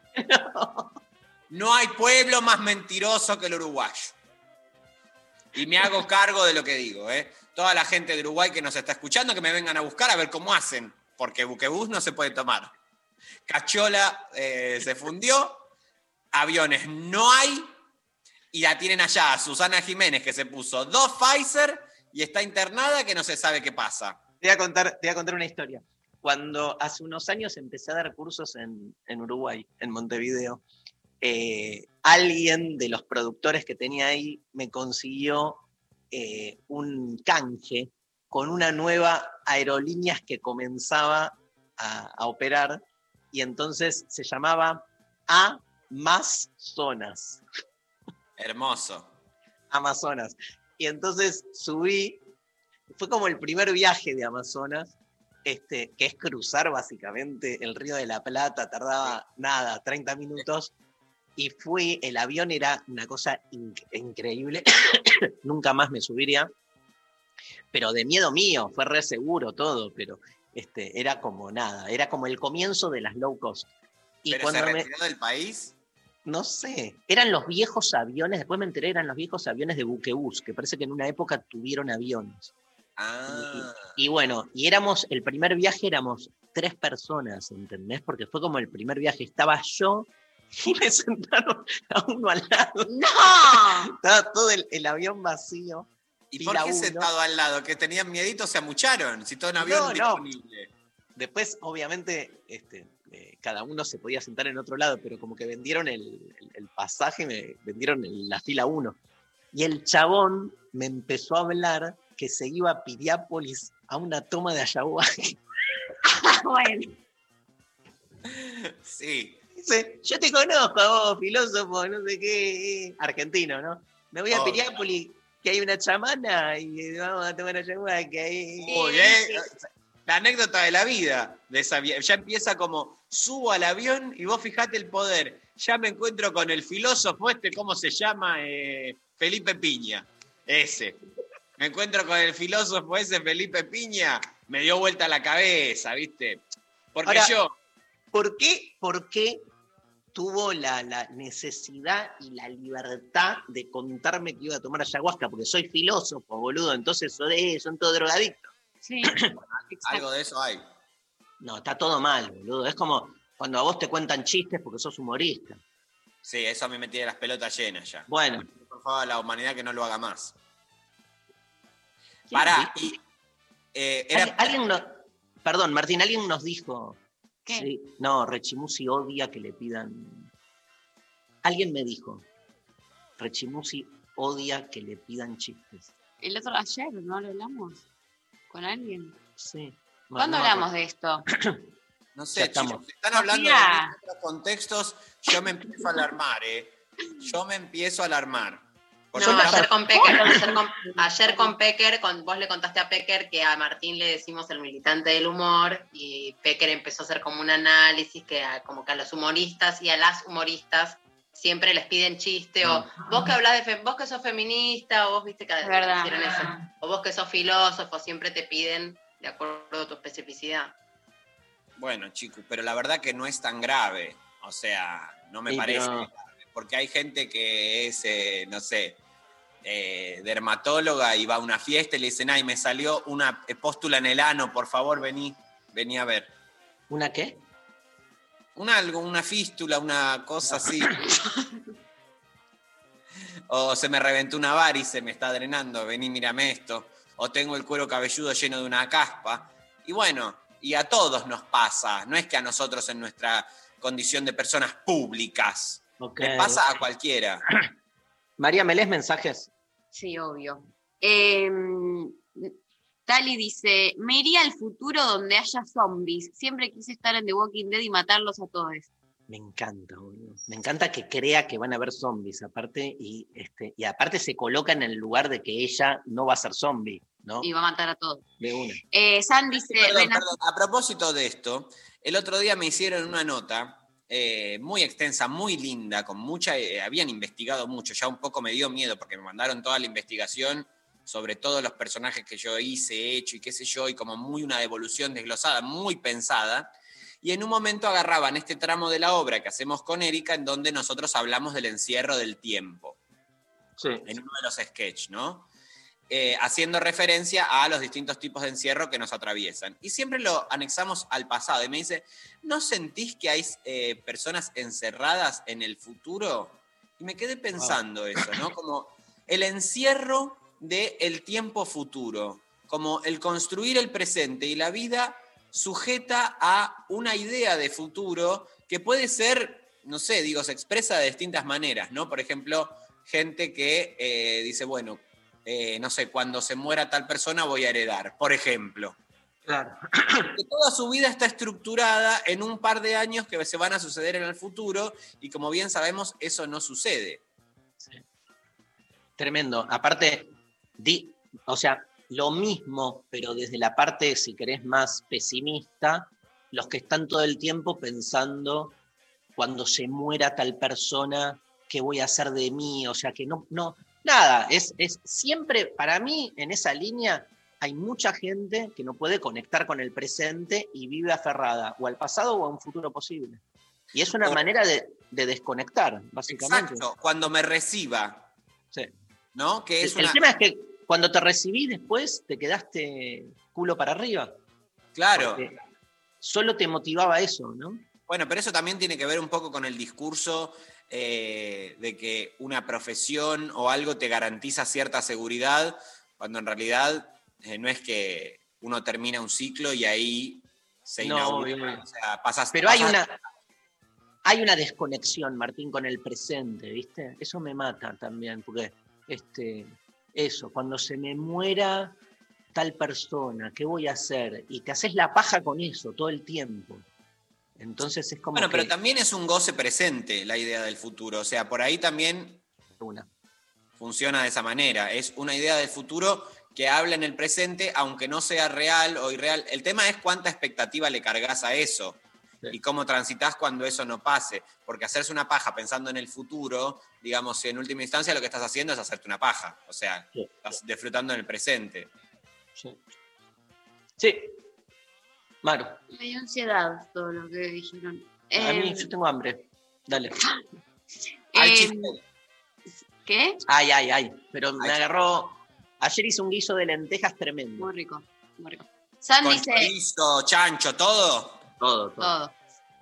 No hay pueblo más mentiroso que el uruguayo. Y me hago cargo de lo que digo, ¿eh? Toda la gente de Uruguay que nos está escuchando, que me vengan a buscar a ver cómo hacen, porque buquebús no se puede tomar. Cachola eh, se fundió, aviones no hay, y la tienen allá, Susana Jiménez, que se puso dos Pfizer y está internada que no se sabe qué pasa. Te voy a contar, te voy a contar una historia. Cuando hace unos años empecé a dar cursos en, en Uruguay, en Montevideo, eh, alguien de los productores que tenía ahí me consiguió eh, un canje con una nueva aerolíneas que comenzaba a, a operar y entonces se llamaba A más zonas. Hermoso. Amazonas. Y entonces subí, fue como el primer viaje de Amazonas, este, que es cruzar básicamente el río de la Plata, tardaba nada, 30 minutos, y fui, el avión era una cosa inc- increíble, nunca más me subiría, pero de miedo mío, fue re seguro todo, pero este, era como nada, era como el comienzo de las low cost. Y Pero se cuando me, retiró del país. No sé, eran los viejos aviones, después me enteré, eran los viejos aviones de buquebús, que parece que en una época tuvieron aviones. Ah, Y bueno, y éramos, el primer viaje éramos tres personas, ¿entendés? Porque fue como el primer viaje, estaba yo y me sentaron a uno al lado, ¡No! estaba todo el, el avión vacío. ¿y por qué uno. sentado al lado? ¿Que tenían miedito? ¿Se amucharon? Si todo un avión No, no. disponible. Después, obviamente, este, eh, cada uno se podía sentar en otro lado, pero como que vendieron el, el- el pasaje, me vendieron el- la fila 1. Y el chabón me empezó a hablar que se iba a Piriápolis a una toma de ayahuasca. bueno. Sí. Dice, yo te conozco a vos, filósofo, no sé qué, argentino, ¿no? Me voy a Obvio. Piriápolis, que hay una chamana y vamos a tomar ayahuasca. ahí". Muy bien. La anécdota de la vida de esa Ya empieza como, subo al avión y vos fijate el poder. Ya me encuentro con el filósofo este, ¿cómo se llama? Eh, Felipe Piña. Ese. Me encuentro con el filósofo ese, Felipe Piña. Me dio vuelta la cabeza, ¿viste? Porque Ahora- yo, ¿Por qué, por qué tuvo la, la necesidad y la libertad de contarme que iba a tomar ayahuasca? Porque soy filósofo, boludo, entonces eh, son todos drogadictos. Sí. algo de eso hay. No, está todo mal, boludo. Es como cuando a vos te cuentan chistes porque sos humorista. Sí, eso a mí me tiene las pelotas llenas ya. Bueno, Por favor, a la humanidad que no lo haga más. Pará, y, eh, era- Alguien- alguien nos- perdón, Martín, alguien nos dijo. ¿Qué? Sí, no, Rechimusi odia que le pidan. Alguien me dijo. Rechimusi odia que le pidan chistes. El otro ayer, ¿no lo hablamos? ¿Con alguien? Sí. ¿Cuándo No, hablamos de esto? No sé, estamos. chicos, si están hablando Sofía. de otros contextos, yo me empiezo a alarmar, ¿eh? Yo me empiezo a alarmar. No, ayer con Pecker, ayer con, ayer con Pecker, con, vos le contaste a Pecker que a Martín le decimos el militante del humor y Pecker empezó a hacer como un análisis que a- como que a los humoristas y a las humoristas siempre les piden chiste o vos que hablas de fe- vos que sos feminista o vos viste que Es verdad. hicieron eso o vos que sos filósofo siempre te piden de acuerdo a tu especificidad. Bueno, chicos, pero la verdad que no es tan grave. O sea, no me Sí, parece grave. Porque hay gente que es, eh, no sé, eh, dermatóloga y va a una fiesta y le dicen, ay, me salió una póstula en el ano, por favor, vení, vení a ver. ¿Una qué? Un algo, una fístula, una cosa así. o se me reventó una varice, me está drenando, vení, mírame esto. O tengo el cuero cabelludo lleno de una caspa. Y bueno, y a todos nos pasa. No es que a nosotros en nuestra condición de personas públicas. Ok. Le pasa a cualquiera. María, ¿me lees mensajes? Sí, obvio. Eh, Tali dice, me iría al futuro donde haya zombies. Siempre quise estar en The Walking Dead y matarlos a todos. Me encanta, boludo. Me encanta que crea que van a haber zombies, aparte, y, este, y aparte se coloca en el lugar de que ella no va a ser zombie, ¿no? Y va a matar a todos. De una. Eh, San dice, Perdón, "Renato- perdón. A propósito de esto, el otro día me hicieron una nota eh, muy extensa, muy linda, con mucha, eh, habían investigado mucho, ya un poco me dio miedo porque me mandaron toda la investigación sobre todos los personajes que yo hice, he hecho y qué sé yo, y como muy una devolución desglosada, muy pensada. Y en un momento agarraban este tramo de la obra que hacemos con Erika, en donde nosotros hablamos del encierro del tiempo. Sí. en uno de los sketches, ¿no? Eh, haciendo referencia a los distintos tipos de encierro que nos atraviesan. Y siempre lo anexamos al pasado. Y me dice, ¿no sentís que hay eh, personas encerradas en el futuro? Y me quedé pensando eso, ¿no? Como el encierro del tiempo futuro, como el construir el presente y la vida sujeta a una idea de futuro que puede ser, no sé, digo, se expresa de distintas maneras, ¿no? Por ejemplo, gente que eh, dice, bueno, eh, no sé, cuando se muera tal persona voy a heredar, por ejemplo. Claro. Que toda su vida está estructurada en un par de años que se van a suceder en el futuro y como bien sabemos, eso no sucede. Tremendo. Aparte, di, o sea, lo mismo, pero desde la parte, si querés, más pesimista, los que están todo el tiempo pensando cuando se muera tal persona, ¿qué voy a hacer de mí? O sea, que no, no, nada, es, es siempre, para mí, en esa línea, hay mucha gente que no puede conectar con el presente y vive aferrada o al pasado o a un futuro posible. Y es una Por- manera de, de desconectar, básicamente. Exacto, cuando me reciba, Sí. ¿no? Que es el, el una... tema es que cuando te recibís después te quedaste culo para arriba. Claro. Solo te motivaba eso, ¿no? Bueno, pero eso también tiene que ver un poco con el discurso eh, de que una profesión o algo te garantiza cierta seguridad, cuando en realidad eh, no es que uno termina un ciclo y ahí se No, inaugura. obvio. O sea, pasas, Pero hay pasas- una, hay una desconexión, Martín, con el presente, ¿viste? Eso me mata también, porque este, eso, cuando se me muera tal persona, ¿qué voy a hacer? Y te haces la paja con eso todo el tiempo. Entonces es como Bueno, pero también es un goce presente la idea del futuro. O sea, por ahí también una. funciona de esa manera. Es una idea del futuro que habla en el presente, aunque no sea real o irreal. El tema es cuánta expectativa le cargas a eso Sí. y cómo transitas cuando eso no pase. Porque hacerse una paja pensando en el futuro, digamos, en última instancia lo que estás haciendo es hacerte una paja. O sea, Sí. estás disfrutando en el presente. Sí. Sí. Maru, Me dio ansiedad todo lo que dijeron. a mí Eh, yo tengo hambre. Dale. Al eh. ¿Qué? Ay, ay, ay. Pero me agarró. Ayer hice un guiso de lentejas tremendo. Muy rico, muy rico. San Con dice chorizo, chancho, todo. Todo, todo. todo.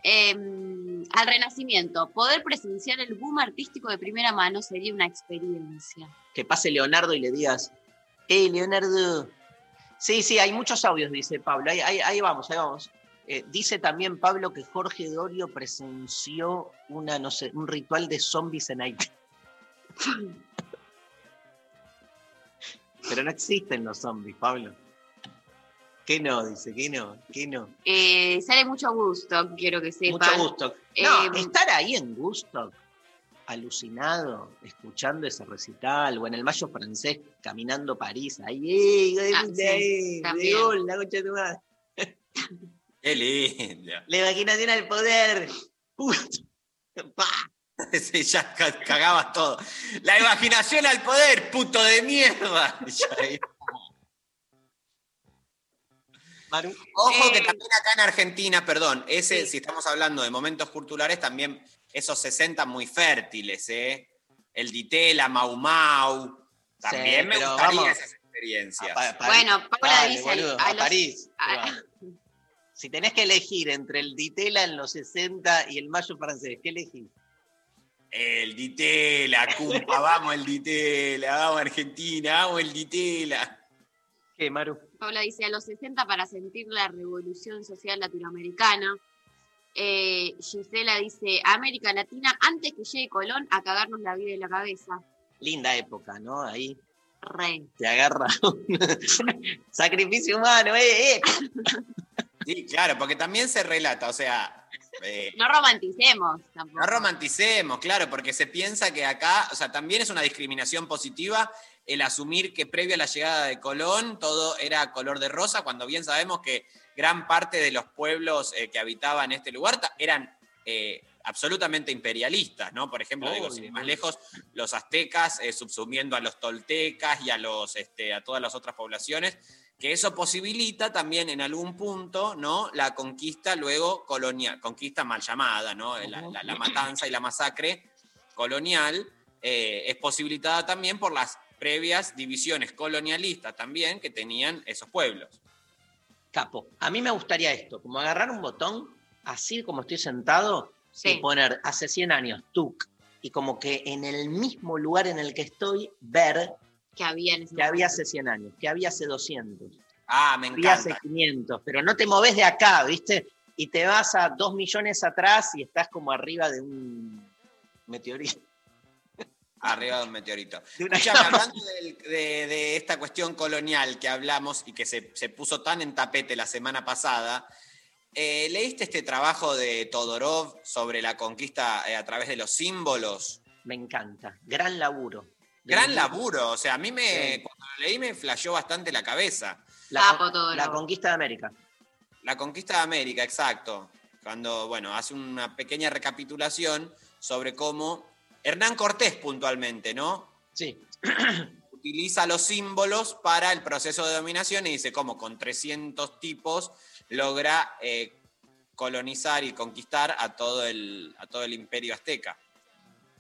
Eh, al renacimiento, poder presenciar el boom artístico de primera mano sería una experiencia. Que pase Leonardo y le digas, hey, Leonardo. Sí, sí, hay muchos audios, dice Pablo. Ahí, ahí- ahí vamos, ahí vamos. Eh, dice también Pablo que Jorge Dorio presenció una, no sé, un ritual de zombies en Haití. Pero no existen los zombies, Pablo. ¿Qué no? Dice, ¿qué no? ¿Qué no? Eh, sale mucho gusto, quiero que sepan. Mucho gusto. No, Eh, estar ahí en gusto, alucinado, escuchando ese recital, o en el Mayo francés, caminando París, ahí, ¡eh, Ah, sí, de gol, la concha de tu madre! Qué lindo. La imaginación al poder. Puto. Pa. Sí, ya ca- cagabas todo. La imaginación al poder, puto de mierda. Ya Maru. Ojo que Eh. también acá en Argentina, perdón, ese, Sí. si estamos hablando de momentos culturales, también esos 60 muy fértiles, ¿eh? El Ditela, Mau Mau. También Sí, me gustaría vamos. esas experiencias. A Pa- París. Bueno, Paula Dale, dice boludo, a a los- París. a-. Si tenés que elegir entre el Ditela en los 60 y el Mayo francés, ¿qué elegís? El Ditela, cumpa, vamos el Ditela, vamos Argentina, vamos el Ditela. ¿Qué, Maru? Paula dice a los 60 para sentir la revolución social latinoamericana. Eh, Gisela dice América Latina antes que llegue Colón a cagarnos la vida de la cabeza. Linda época, ¿no? Ahí Re. te agarra sacrificio humano, eh, eh. Sí, claro, porque también se relata, o sea, eh, No romanticemos tampoco. No romanticemos, claro, porque se piensa que acá, o sea, también es una discriminación positiva el asumir que previo a la llegada de Colón todo era color de rosa, cuando bien sabemos que gran parte de los pueblos eh, que habitaban este lugar eran eh, absolutamente imperialistas, ¿no? Por ejemplo, digo, sin ir más lejos, los aztecas eh, subsumiendo a los toltecas y a, los, este, a todas las otras poblaciones, que eso posibilita también en algún punto, ¿no? La conquista luego colonial, conquista mal llamada, ¿no? La, la- la matanza y la masacre colonial, es posibilitada también por las previas divisiones colonialistas también que tenían esos pueblos. Capo, a mí me gustaría esto, como agarrar un botón, así como estoy sentado, Sí. y poner hace 100 años, tuc, y como que en el mismo lugar en el que estoy, ver Que había en ese que había hace 100 años, que había hace 200, Ah, me que había hace encanta. 500, pero no te moves de acá, ¿viste? Y te vas a dos millones atrás y estás como arriba de un meteorito. Arriba de un meteorito. De Escuchame, hablando de, de esta cuestión colonial que hablamos y que se, se puso tan en tapete la semana pasada, eh, ¿leíste este trabajo de Todorov sobre la conquista eh, a través de los símbolos? Me encanta, gran laburo. Gran laburo, o sea, a mí me, Sí. cuando lo leí me flasheó bastante la cabeza. Con- la conquista de América. La conquista de América, exacto. Cuando, bueno, hace una pequeña recapitulación sobre cómo Hernán Cortés puntualmente, ¿no? Sí, Utiliza los símbolos para el proceso de dominación y dice cómo con 300 tipos logra eh, colonizar y conquistar a todo, el, a todo el imperio azteca.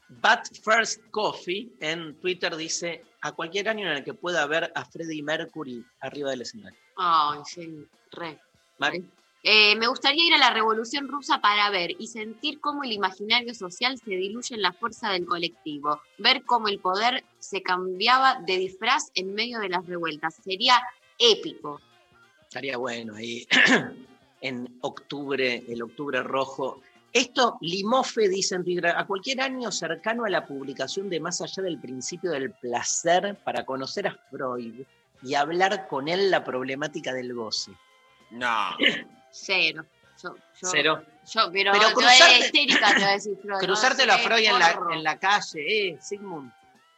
But First Coffee en Twitter dice, a cualquier año en el que pueda ver a Freddie Mercury arriba del escenario. Ay, sí, re. Mari, Eh, me gustaría ir a la Revolución Rusa para ver y sentir cómo el imaginario social se diluye en la fuerza del colectivo. Ver cómo el poder se cambiaba de disfraz en medio de las revueltas. Sería épico. estaría bueno ahí en octubre, el octubre rojo. Esto, Limofe dice a cualquier año cercano a la publicación de Más allá del principio del placer para conocer a Freud y hablar con él la problemática del goce. No, Cero. Yo, yo, Cero. Yo, pero, Pero a- cruzarte- histérica te voy a decir Freud. Cruzártelo a Eh, Freud en la, en la calle, eh, Sigmund.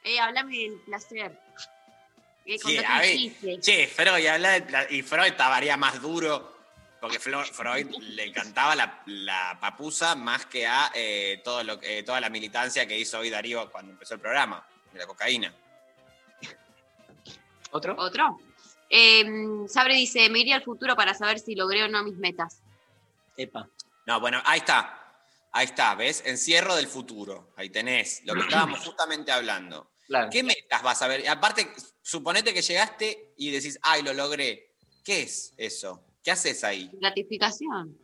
Eh, hablame del placer. Eh, Sí, a ver, che, Freud habla del pla- y Freud estaría más duro, porque Freud le encantaba la, la papusa más que a eh, todo lo, que- eh, toda la militancia que hizo hoy Darío cuando empezó el programa, de la cocaína. ¿Otro? ¿Otro? Eh, Sabre dice, me iría al futuro para saber si logré o no mis metas. Epa. No, bueno, ahí está. Ahí está, ¿ves? Encierro del futuro. Ahí tenés lo que estábamos justamente hablando. Claro. ¿Qué metas vas a ver? Aparte, suponete que llegaste y decís, ay, lo logré. ¿Qué es eso? ¿Qué haces ahí? Gratificación.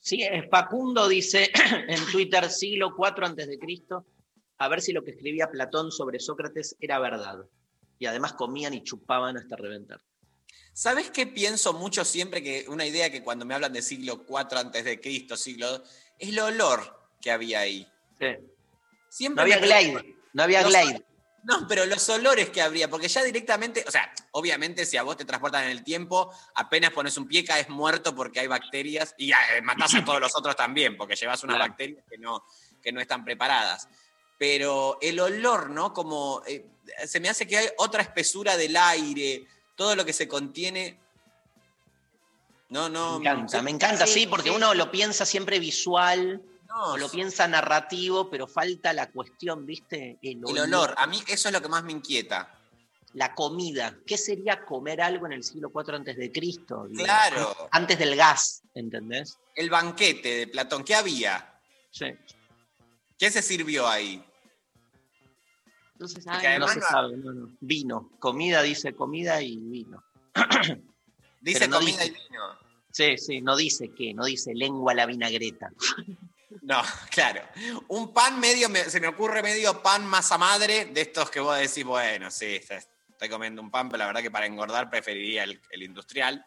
Sí, Facundo dice en Twitter, siglo IV antes de Cristo, a ver si lo que escribía Platón sobre Sócrates era verdad. Y además comían y chupaban hasta reventar. ¿Sabes qué pienso mucho siempre que una idea que cuando me hablan de siglo IV antes de Cristo, siglo II, es el olor que había ahí. Sí. Siempre No había Glade, no había Los- Glade. No, pero los olores que habría, porque ya directamente, o sea, obviamente si a vos te transportan en el tiempo, apenas pones un pie caes muerto porque hay bacterias y eh, matás a todos los otros también, porque llevas unas Claro. bacterias que no, que no están preparadas. Pero el olor, ¿no? Como eh, se me hace que hay otra espesura del aire, todo lo que se contiene. No, no. Me encanta, me encanta, sí, porque uno lo piensa siempre visual, no, o lo piensa narrativo, pero falta la cuestión, ¿viste? El el olor, a mí eso es lo que más me inquieta. La comida. ¿Qué sería comer algo en el siglo IV antes de Cristo? Claro. Antes del gas, ¿entendés? El banquete de Platón, ¿qué había? Sí. ¿Qué se sirvió ahí? No se sabe. No además se sabe, no, no. Vino. Comida dice comida y vino. Dice no comida dice. y vino. Sí, sí, no dice qué, no dice lengua a la vinagreta. No, claro. Un pan medio, me- se me ocurre medio pan masa madre, de estos que vos decís, bueno, sí, est- estoy comiendo un pan, pero la verdad que para engordar preferiría el, el industrial.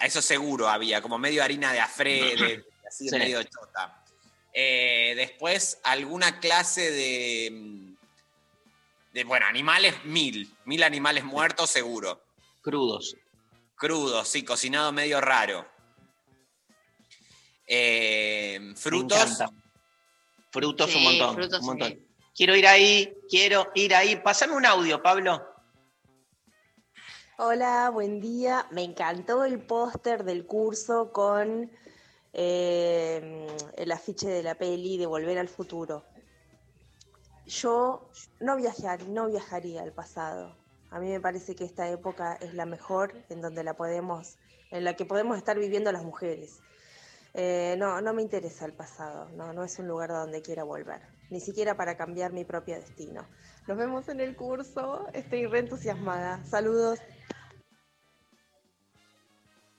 Eso seguro había, como medio harina de afre, de, así Sí. medio chota. Eh, después, alguna clase de, mm, de, bueno, animales, mil. Mil animales muertos, seguro. Crudos. Crudos, sí, cocinado medio raro. Eh, frutos. Frutos Sí, un montón. frutos un montón. sí. Quiero ir ahí, quiero ir ahí. Pásame un audio, Pablo. Hola, buen día. Me encantó el póster del curso con eh, el afiche de la peli de Volver al Futuro. Yo no, viajar, no viajaría al pasado. A mí me parece que esta época es la mejor en donde la podemos, en la que podemos estar viviendo las mujeres. Eh, no, no me interesa el pasado, no, no es un lugar donde quiera volver. ni siquiera para cambiar mi propio destino. Nos vemos en el curso, estoy re entusiasmada. Saludos.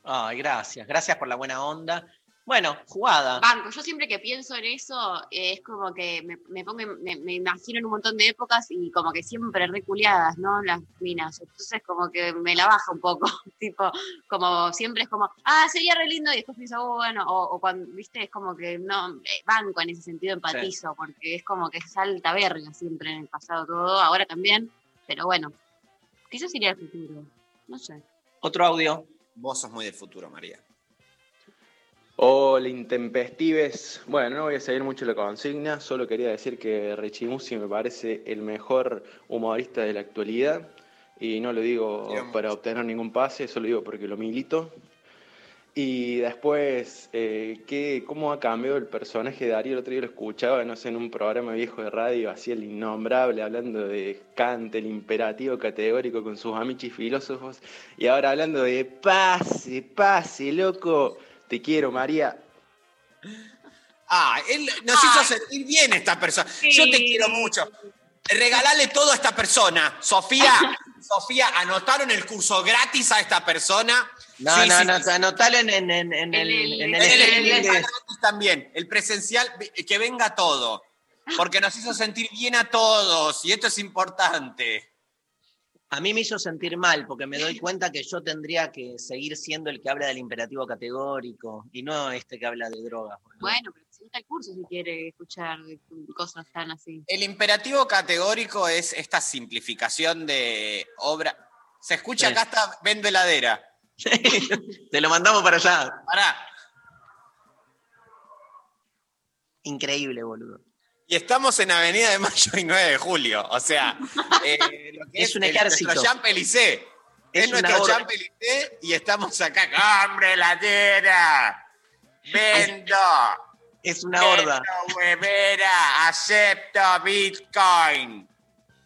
Ay, gracias, gracias por la buena onda. Bueno, jugada. Banco, yo siempre que pienso en eso, eh, es como que me, me pongo, me, me imagino en un montón de épocas y como que siempre reculeadas, ¿no? Las minas. Entonces como que me la baja un poco. tipo, como siempre es como, ah, sería re lindo y después pienso, oh, bueno, o, o cuando, viste, es como que no, eh, banco en ese sentido, empatizo, porque es como que salta verga siempre en el pasado todo, ahora también, pero bueno, quizás iría al futuro, no sé. Otro audio. Vos sos muy del futuro, María. Hola, intempestives. Bueno, no voy a seguir mucho la consigna, solo quería decir que Rechimusi me parece el mejor humorista de la actualidad y no lo digo para obtener ningún pase, eso lo digo porque lo milito. Y después, eh, ¿qué, ¿cómo ha cambiado el personaje de Darío? El otro día lo escuchaba, no sé, en un programa viejo de radio, así el innombrable, hablando de Kant, el imperativo categórico con sus amichis filósofos, y ahora hablando de pase, pase, loco, te quiero, María. Ah, él nos hizo sentir bien esta persona. Yo te quiero mucho. Regalale todo a esta persona. Sofía, Sofía, anotaron el curso gratis a esta persona. No, Sí, no, sí, no, sí. anotalo en, en, en, en el, el- en el El, el- streaming el- de- gratis también, el presencial, que venga todo. Porque nos hizo sentir bien a todos y esto es importante. A mí me hizo sentir mal porque me doy cuenta que yo tendría que seguir siendo el que habla del imperativo categórico y no este que habla de drogas. boludo. Bueno, pero se gusta el curso si quiere escuchar cosas tan así. El imperativo categórico es esta simplificación de obra. Se escucha Sí. acá está vendo heladera. Te lo mandamos para allá. Pará. Increíble, boludo. Y estamos en Avenida de Mayo y 9 de Julio. O sea, eh, lo que Es un el- ejército. Nuestro Champs-Élysées. Es Es, nuestro horda. Champs-Élysées y estamos acá. ¡Hombre, heladera! ¡Vendo! Es una horda. Vendo huevera! ¡Acepto Bitcoin!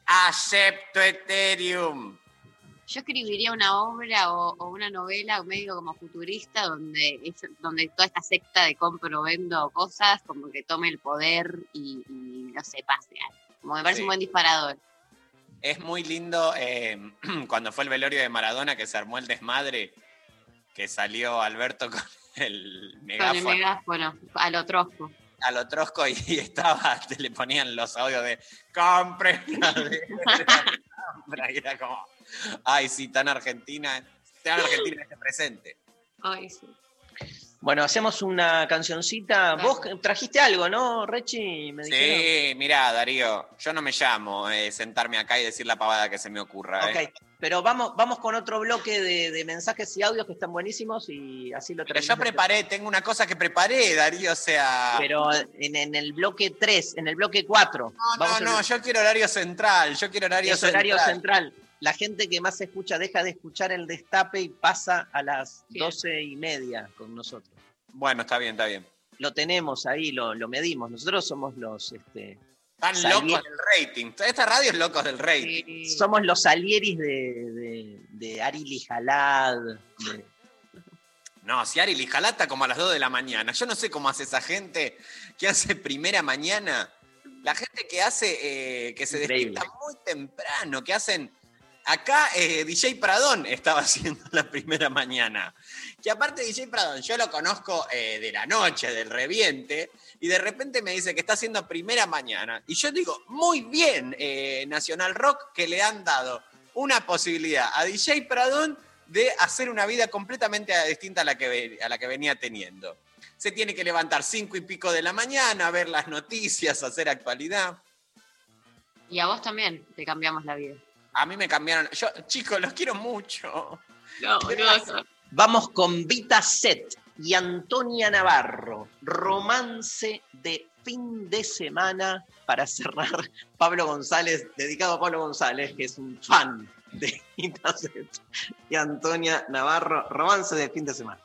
¡Acepto Ethereum! Yo escribiría una obra o, o una novela medio como futurista donde, es- donde toda esta secta de compro, vendo cosas como que tome el poder y, y, no sé, pase. Como me parece Sí. un buen disparador. Es muy lindo eh, cuando fue el velorio de Maradona que se armó el desmadre, que salió Alberto con el Con el megáfono megáfono, a lo trosco. a lo trosco y estaba, te le ponían los audios de compre ay, sí, tan argentina, tan argentina este presente. Ay, sí. Bueno, hacemos una cancioncita. Vos trajiste algo, ¿no, Rechi? Me. Sí, mirá, Darío, yo no me llamo eh, sentarme acá y decir la pavada que se me ocurra. eh. Ok, pero vamos, vamos con otro bloque de, de mensajes y audios que están buenísimos y así lo Pero yo preparé, tengo una cosa que preparé, Darío, o sea... Pero en, en el bloque 3, en el bloque 4. no, no, no, yo quiero horario central, yo quiero horario es central. horario central. La gente que más escucha deja de escuchar el destape y pasa a las doce y media con nosotros. Bueno, está bien, está bien. Lo tenemos ahí, lo, lo medimos. Nosotros somos los, este, Están Salí- locos del rating. Esta radio es locos del rating. Sí. somos los salieris de, de, de Ari Lijalad. de- No, si Ari Lijalata como a las 2 de la mañana. Yo no sé cómo hace esa gente que hace primera mañana. La gente que hace, eh, que se Increíble. despierta muy temprano, que hacen... Acá eh, DJ Pradón estaba haciendo la primera mañana. Que aparte DJ Pradón, yo lo conozco eh, de la noche, del reviente, y de repente me dice que está haciendo primera mañana. Y yo digo, muy bien, eh, Nacional Rock, que le han dado una posibilidad a DJ Pradón de hacer una vida completamente distinta a la que, a la que venía teniendo. Se tiene que levantar cinco y pico de la mañana, ver las noticias, hacer actualidad. Y a vos también te cambiamos la vida. A mí me cambiaron. Yo, chicos, los quiero mucho. No, no, Vamos con Vita Set y Antonia Navarro. Romance de fin de semana para cerrar. Pablo González, dedicado a Pablo González, que es un fan de Vita Set. Y Antonia Navarro, romance de fin de semana.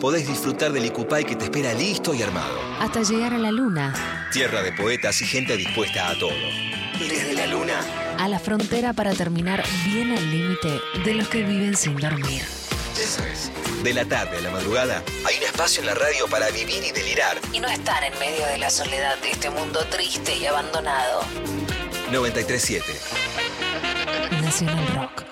Podés disfrutar del Icupay que te espera listo y armado. Hasta llegar a la luna. Tierra de poetas y gente dispuesta a todo. Desde la luna. A la frontera para terminar bien al límite de los que viven sin dormir. Eso es. De la tarde a la madrugada hay un espacio en la radio para vivir y delirar. Y no estar en medio de la soledad de este mundo triste y abandonado. 937. Nacional Rock.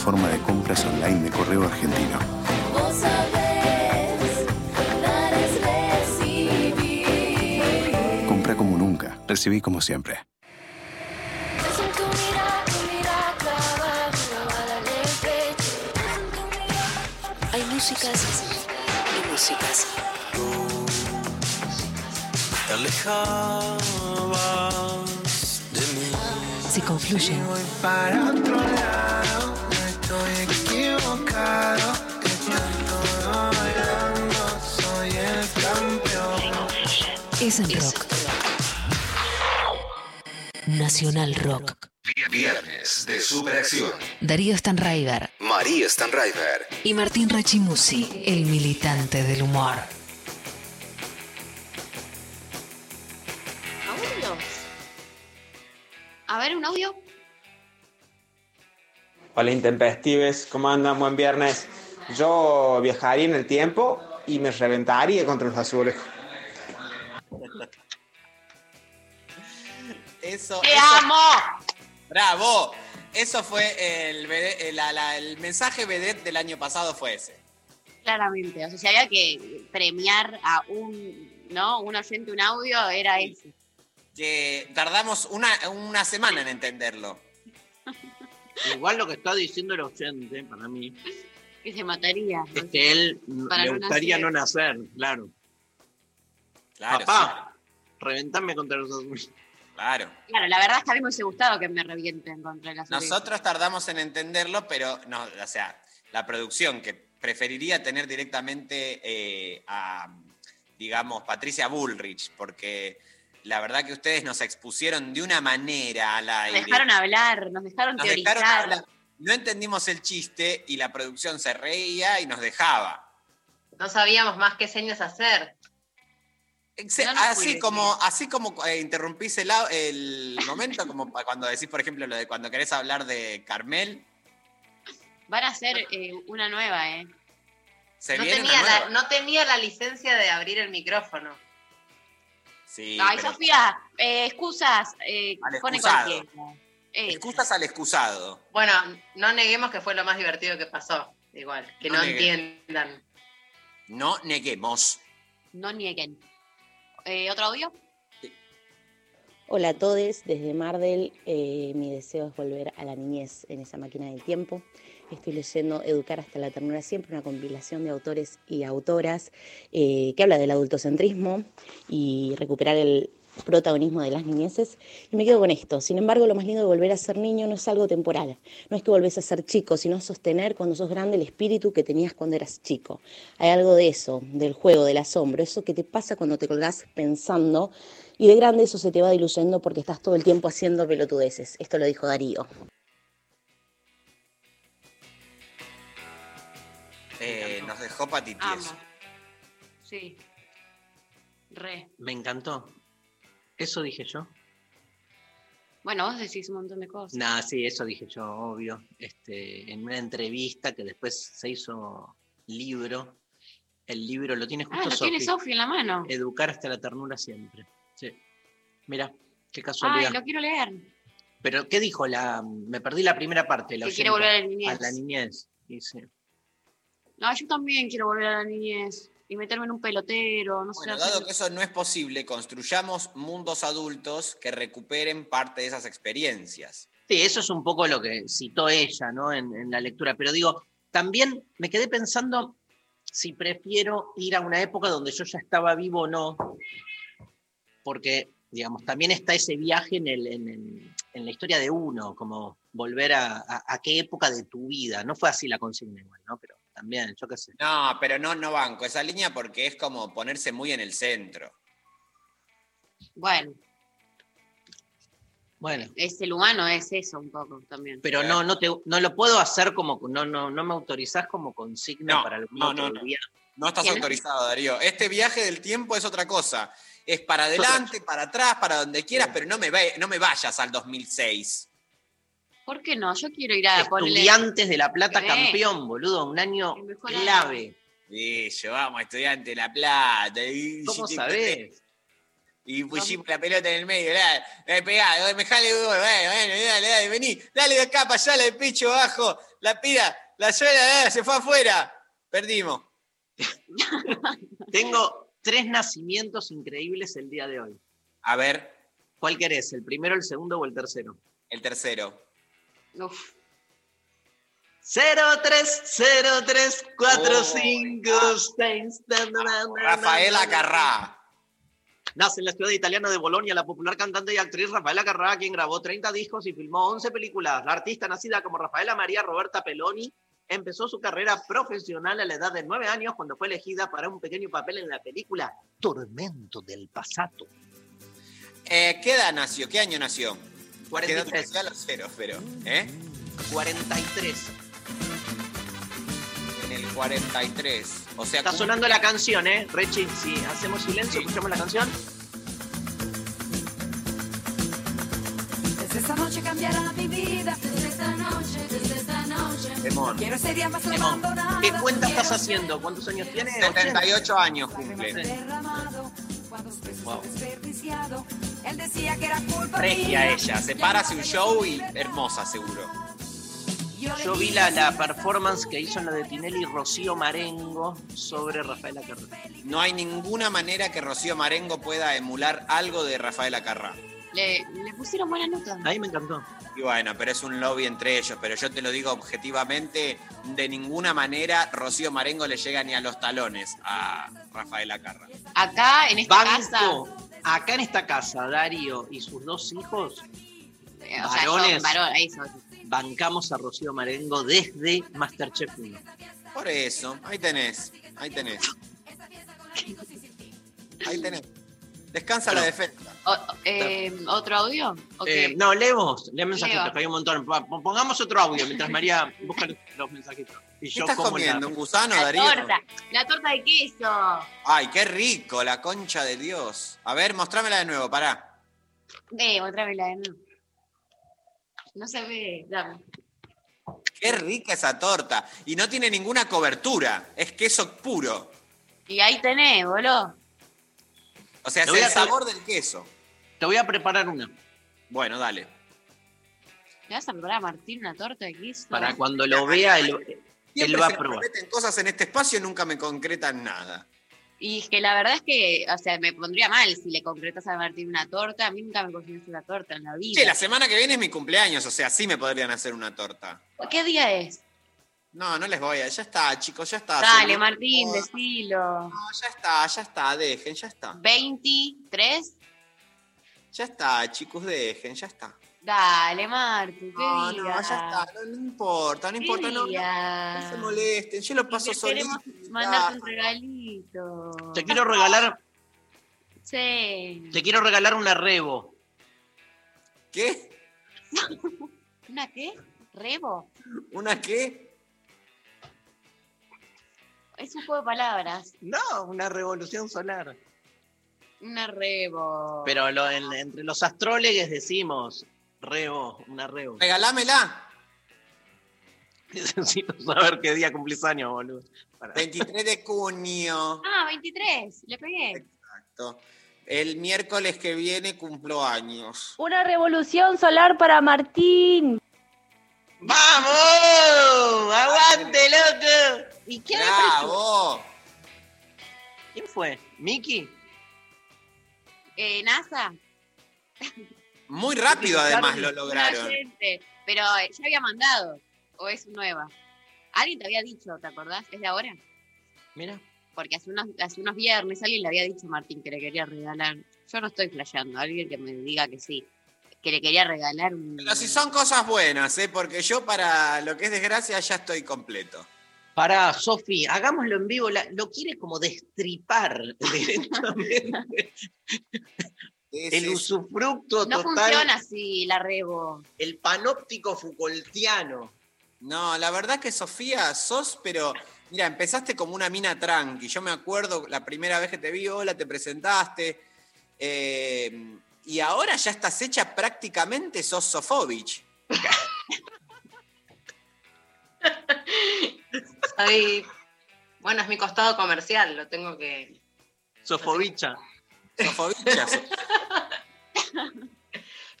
Plataforma de compras online de Correo Argentino. Vos sabés, dar es recibir. Compra como nunca, recibí como siempre. Hay músicas y músicas. Te alejabas de mí. Se confluyen. Para otro lado, Es en rock. Nacional Rock. Viernes de Superacción. Darío Stanraiver María Stanraiver. y Martín Rachimusi, el militante del humor. ¿Audios? A ver, un audio. Hola intempestives, ¿cómo andan? Buen viernes. Yo viajaría en el tiempo y me reventaría contra los azules. Eso, ¡Te eso- amo! ¡Bravo! Eso fue el, el- la- el mensaje vedette del año pasado fue ese. Claramente. O sea, si había que premiar a un, ¿no? Un oyente, un audio, era ese. Que tardamos una, una semana en entenderlo. Igual lo que está diciendo el oyente, para mí, Que se mataría. es que él Para le no gustaría nacer. no nacer, claro. Claro, Papá, reventame contra los azules. Claro. Claro, la verdad es que a mí me hubiese gustado que me revienten contra el azul. Nosotros tardamos en entenderlo, pero no, o sea, la producción que preferiría tener directamente eh, a, digamos, Patricia Bullrich, porque la verdad que ustedes nos expusieron de una manera al Nos aire. dejaron hablar, nos dejaron Nos teorizar. dejaron hablar. No entendimos el chiste y la producción se reía y nos dejaba. No sabíamos más qué señas hacer. Exe- No nos así como, así como eh, interrumpís el, momento, como cuando decís, por ejemplo, lo de cuando querés hablar de Carmel, Van a hacer eh, una nueva, ¿eh? se No viene una tenía, la, nueva. no tenía la licencia de abrir el micrófono. Sí, Ay, pero- Sofía, eh, excusas, eh, Al pone excusado. cualquiera. Eh, Excusas al excusado. Bueno, no neguemos que fue lo más divertido que pasó. Igual, que No no, entiendan. No neguemos. no nieguen. Eh, ¿Otro audio? Hola a todos, desde Mardel eh, mi deseo es volver a la niñez en esa máquina del tiempo. Estoy leyendo Educar hasta la ternura siempre, una compilación de autores y autoras eh, que habla del adultocentrismo y recuperar el protagonismo de las niñeces. Y me quedo con esto. Sin embargo, lo más lindo de volver a ser niño no es algo temporal. No es que volvés a ser chico, sino sostener cuando sos grande el espíritu que tenías cuando eras chico. Hay algo de eso, del juego, del asombro, eso que te pasa cuando te colgás pensando y de grande eso se te va diluyendo porque estás todo el tiempo haciendo pelotudeces. Esto lo dijo Darío. Eh, nos dejó patities. Sí. Re. Me encantó. Eso dije yo. Bueno, vos decís un montón de cosas. Nah, sí, eso dije yo, obvio. Este, en una entrevista que después se hizo libro. El libro lo tiene Ah, justo lo tiene Sofi. En la mano. Educar hasta la ternura siempre. Sí. Mira, qué Ay, casualidad. lo quiero leer. Pero, ¿qué dijo la. Me perdí la primera parte. La Que quiere volver a la niñez. A la niñez. Sí. No, yo también quiero volver a la niñez y meterme en un pelotero, no Bueno, sé. dado hacer- que eso no es posible, construyamos mundos adultos que recuperen parte de esas experiencias. Sí, eso es un poco lo que citó ella, ¿no? En, en la lectura. Pero digo, también me quedé pensando si prefiero ir a una época donde yo ya estaba vivo o no. Porque, digamos, también está ese viaje en, el, en, en- en la historia de uno, como volver a, a- a qué época de tu vida. No fue así la consigna igual, ¿no? Pero también, yo qué sé. No, pero no, no banco esa línea porque es como ponerse muy en el centro. Bueno, Bueno. es el humano, es eso un poco también. Pero no, no, te, no lo puedo hacer como, no, no, no me autorizás como consigna No, para algún no, no, no. No estás autorizado, Darío. Este viaje del tiempo es otra cosa. Es para adelante, para atrás, para donde quieras, pero no me, ve- no me vayas al 2006. ¿Por qué no? Yo quiero ir a ponerle... Estudiantes de La Plata Eh. campeón, boludo, un año clave. Sí, llevamos estudiante de La Plata. y- ¿Cómo y- sabés? Y pusimos la pelota en el medio, la, la pegá, me jale, bueno, bueno, dale, dale, vení, dale de acá para allá, la de pecho abajo, la pira, la suela, dale, se fue afuera. Perdimos. Tengo tres nacimientos increíbles el día de hoy. A ver. ¿Cuál querés? ¿El primero, el segundo o el tercero? El tercero. Uf. 030345 Rafaela Carrá. Nace en la ciudad italiana de Bolonia la popular cantante y actriz Rafaela Carrà, quien grabó 30 discos y filmó 11 películas. La artista nacida como Rafaela María Roberta Peloni empezó su carrera profesional a la edad de 9 años cuando fue elegida para un pequeño papel en la película Tormento del Pasado. Eh, ¿Qué edad nació? ¿Qué año nació? Quedó 43. todavía a los ceros, pero. ¿Eh? 43. En el 43. O sea, Está sonando la canción, ¿eh? Rechi, si hacemos silencio, escuchamos la canción. Desde esta noche cambiará mi vida. Desde esta noche, desde esta noche. Demon. Quiero ese día más Demon, abandonada. ¿Qué cuenta estás haciendo? ¿Cuántos años tienes? 78 años cumple. Wow. Él decía que era culpa Regia mía. ella. Se para, hace un show y hermosa, seguro. Yo vi la, la performance que hizo en la de Tinelli Rocío Marengo sobre Rafaela Carrera. No hay ninguna manera que Rocío Marengo pueda emular algo de Rafael Acarrá. Le, le pusieron buena nota. A mí me encantó. Y bueno, pero es un lobby entre ellos. Pero yo te lo digo objetivamente, de ninguna manera Rocío Marengo le llega ni a los talones a Rafael Acarra. Acá, en esta casa. Acá en esta casa, Darío y sus dos hijos, eh, o sea, varones, varón, eso. bancamos a Rocío Marengo desde Masterchef 1. Por eso, ahí tenés, ahí tenés. Ahí tenés. Descansa la defensa. O- eh, ¿Otro audio? ¿O qué? Eh, no, leemos, lee mensajitos, Leo. que hay un montón. Pongamos otro audio mientras María busca los mensajitos. Y ¿Qué yo estás como la- comiendo? ¿Un gusano, la Darío? torta. La torta de queso. Ay, qué rico, la concha de Dios. A ver, mostrámela de nuevo, pará. Eh, otra vez la de nuevo. No se ve. Dame. Qué rica esa torta. Y no tiene ninguna cobertura. Es queso puro. Y ahí tenés, boludo. O sea, es Te voy el a- sabor del queso. Te voy a preparar una. Bueno, dale. ¿Le vas a preparar a Martín una torta de queso? Para cuando lo vea, él, él va a probar. prometen cosas en este espacio y nunca me concretan nada. Y es que la verdad es que, o sea, me pondría mal si le concretas a Martín una torta. A mí nunca me cocinaste una torta en la vida. Che, la semana que viene es mi cumpleaños, o sea, sí me podrían hacer una torta. ¿Qué día es? No, no les voy a. Ya está, chicos, ya está. Dale, Martín, No, decilo. no, ya está, ya está, dejen, ya está. 23. Ya está, chicos, dejen, ya está. Dale, Martín, qué No, día. no, ya está, no, no importa, no ¿Qué importa, no, no, no se molesten, yo lo paso te queremos solito. mandarte un regalito. Te quiero regalar, Sí. te quiero regalar una rebo. ¿Qué? ¿Una qué? ¿Rebo? ¿Una qué? Es un juego de palabras. No, una revolución solar. Una rebo. Pero lo- en- entre los astrólegues decimos rebo, una rebo. Regalámela. Necesito saber qué día cumplís años, boludo. Para- 23 de junio. Ah, 23. Le pegué. Exacto. El miércoles que viene cumplo años. Una revolución solar para Martín. ¡Vamos! ¡Aguante, loco! ¿Y quién ¡Bravo! ¿Quién fue? ¿Miki? Eh, NASA. Muy rápido además lo lograron. oyente. Pero eh, ya había mandado. ¿O es nueva? Alguien te había dicho, ¿te acordás? ¿Es de ahora? Mira. Porque hace unos, hace unos viernes alguien le había dicho a Martín que le quería regalar. Yo no estoy flasheando. Alguien que me diga que sí. Que le quería regalar un. Pero si son cosas buenas, ¿eh? porque yo para lo que es desgracia ya estoy completo. Pará, Sofi, hagámoslo en vivo. La- lo quiere como destripar directamente. el usufructo No total. funciona así la rebo. El panóptico Foucaultiano. No, la verdad que Sofía, sos, pero mira, empezaste como una mina tranqui. Yo me acuerdo la primera vez que te vi, hola, te presentaste. eh, y ahora ya estás hecha prácticamente sos Sofovich. Soy. Bueno, es mi costado comercial, lo tengo que. Sofovicha. Sofovicha.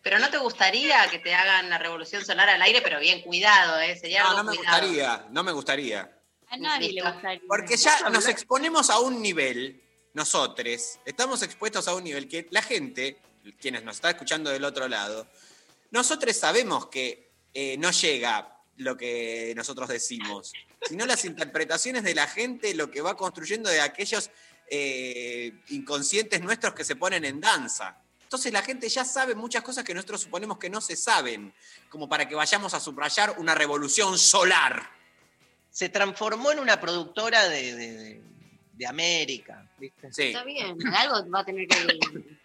Pero no te gustaría que te hagan la revolución solar al aire, pero bien cuidado, ¿eh? Sería No, algo no me cuidado. gustaría, no me gustaría. A nadie le gustaría. Porque ya nos exponemos a un nivel, nosotros, estamos expuestos a un nivel que la gente, quienes nos está escuchando del otro lado, nosotros sabemos que eh, no llega lo que nosotros decimos, sino las interpretaciones de la gente, lo que va construyendo de aquellos eh, inconscientes nuestros que se ponen en danza. Entonces la gente ya sabe muchas cosas que nosotros suponemos que no se saben, como para que vayamos a subrayar una revolución solar. Se transformó en una productora de- de América, ¿viste? Sí. Está bien. Algo va a tener que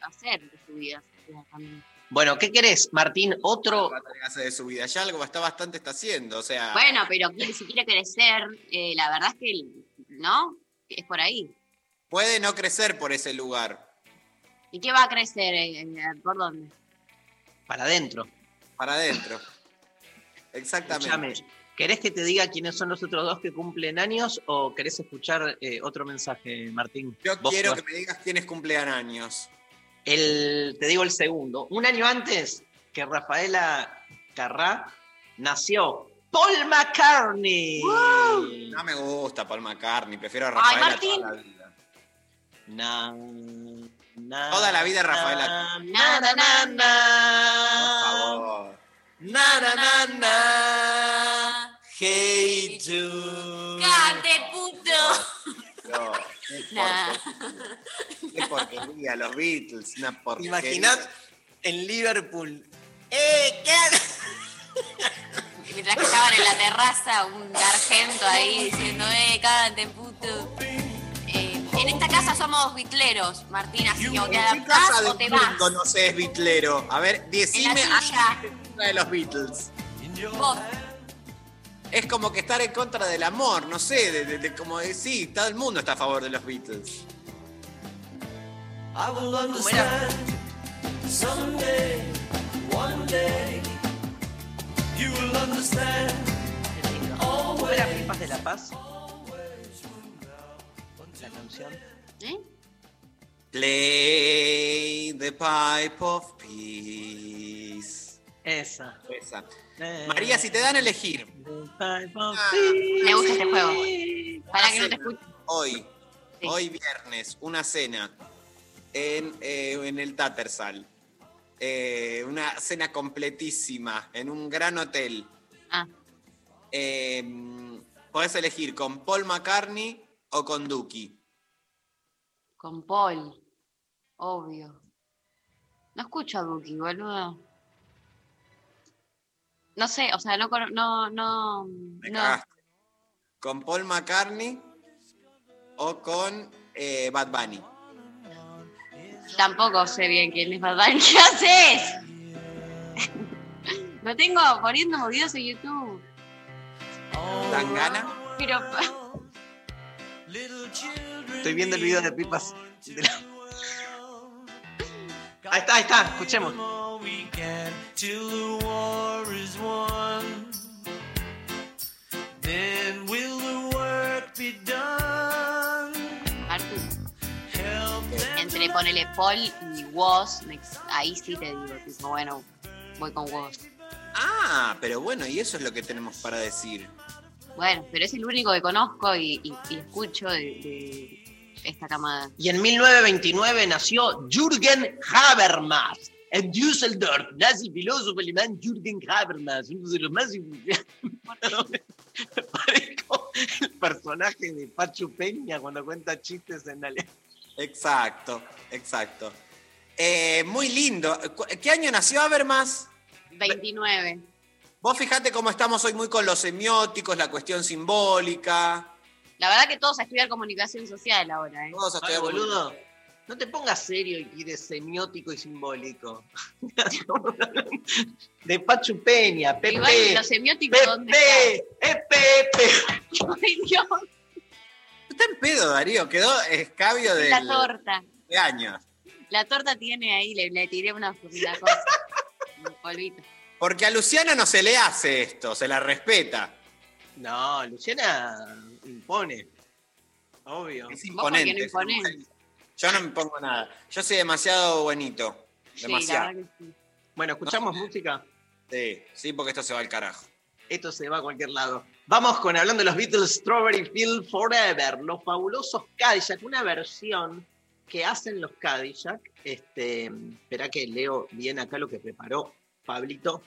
hacer de su vida. también. Bueno, ¿qué querés, Martín? Otro. hace de su vida. Ya algo está bastante está haciendo. O sea, Bueno, pero si quiere crecer, eh, la verdad es que, ¿no? Es por ahí. puede no crecer por ese lugar. ¿Y qué va a crecer? eh, eh, ¿Por dónde? Para adentro. Para adentro. Exactamente. Escuchame, ¿querés que te diga quiénes son los otros dos que cumplen años o querés escuchar eh, otro mensaje, Martín? Yo quiero vas- que me digas quiénes cumplen años. El, te digo el segundo. Un año antes que Rafaela Carrá nació Paul McCartney. No me gusta Paul McCartney, prefiero a Ay, Rafaela Martín. toda la vida. Na, na, Toda la vida Rafaela. Na. Por favor. Hey, Jude. ¡Cante, puto! No, qué Nah. porquería, qué porquería, los Beatles, una ¿Te porquería. imaginás en Liverpool? ¡Eh, qué? Mientras que estaban en la terraza, un argento ahí diciendo, eh, cante, puto. Eh, en esta casa somos bitleros, Martín, así que o te ¿En qué adaptás casa o te vas. no sé es bitlero? A ver, decime esté de los Beatles. Vos. Es como que estar en contra del amor, no sé, de, de- de- como de sí, todo el mundo está a favor de los Beatles. I will understand someday, one day. You will understand. ¿Cómo era Pipas de la Paz? La canción. ¿Eh? Play the pipe of peace. Esa. Esa. María, si te dan a elegir Me gusta este juego. Para que no te escuche. hoy, hoy viernes, una cena en, eh, en el Tattersall. Eh, una cena completísima en un gran hotel. Ah. Eh, podés elegir con Paul McCartney o con Duki. Con Paul. Obvio. No escucho a Duki, boludo. No sé, o sea, no, cono- no, no, Me no. ¿Con Paul McCartney o con eh, Bad Bunny? Tampoco sé bien quién es Bad Bunny. ¿Qué haces? Lo tengo poniendo videos en YouTube. ¿Dan gana? Pero Estoy viendo el video de Pipas. de la- Ahí está, ahí está, escuchemos. entre ponele Paul y Woz, ahí sí te digo, tipo, bueno, voy con Woz. Ah, pero bueno, y eso es lo que tenemos para decir. Bueno, pero es el único que conozco y, y- y escucho de, de esta camada. Y en 1929 nació Jürgen Habermas. En Düsseldorf el filósofo alemán Jürgen Habermas, uno de los más. Parezco el personaje de Pachu Peña cuando cuenta chistes en alemán. Exacto, exacto. Eh, muy lindo. ¿Qué año nació Habermas? 29. Vos fijate cómo estamos hoy muy con los semióticos, la cuestión simbólica. La verdad que todos a estudiar comunicación social ahora, ¿eh? Todos a Ay, estudiar boludo, no te pongas serio y de semiótico y simbólico. de Pachu Peña, Pepe. Igual los semióticos, ¿dónde Pepe, Pepe. Ay, Dios, Está en pedo, Darío. Quedó escabio de la torta. años. La torta tiene ahí, le, le tiré una, una cosa. un polvito. Porque a Luciana no se le hace esto, se la respeta. No, Luciana impone. Obvio. Es ¿Vos por qué imponente. no. Yo no me pongo nada. Yo soy demasiado la Demasiado. sí. Bueno, escuchamos música. Sí, sí, porque esto se va al carajo. Esto se va a cualquier lado. Vamos con hablando de los Beatles Strawberry Field Forever, los fabulosos Cadillac, una versión que hacen los Cadillac. Este, espera que leo bien acá lo que preparó Pablito.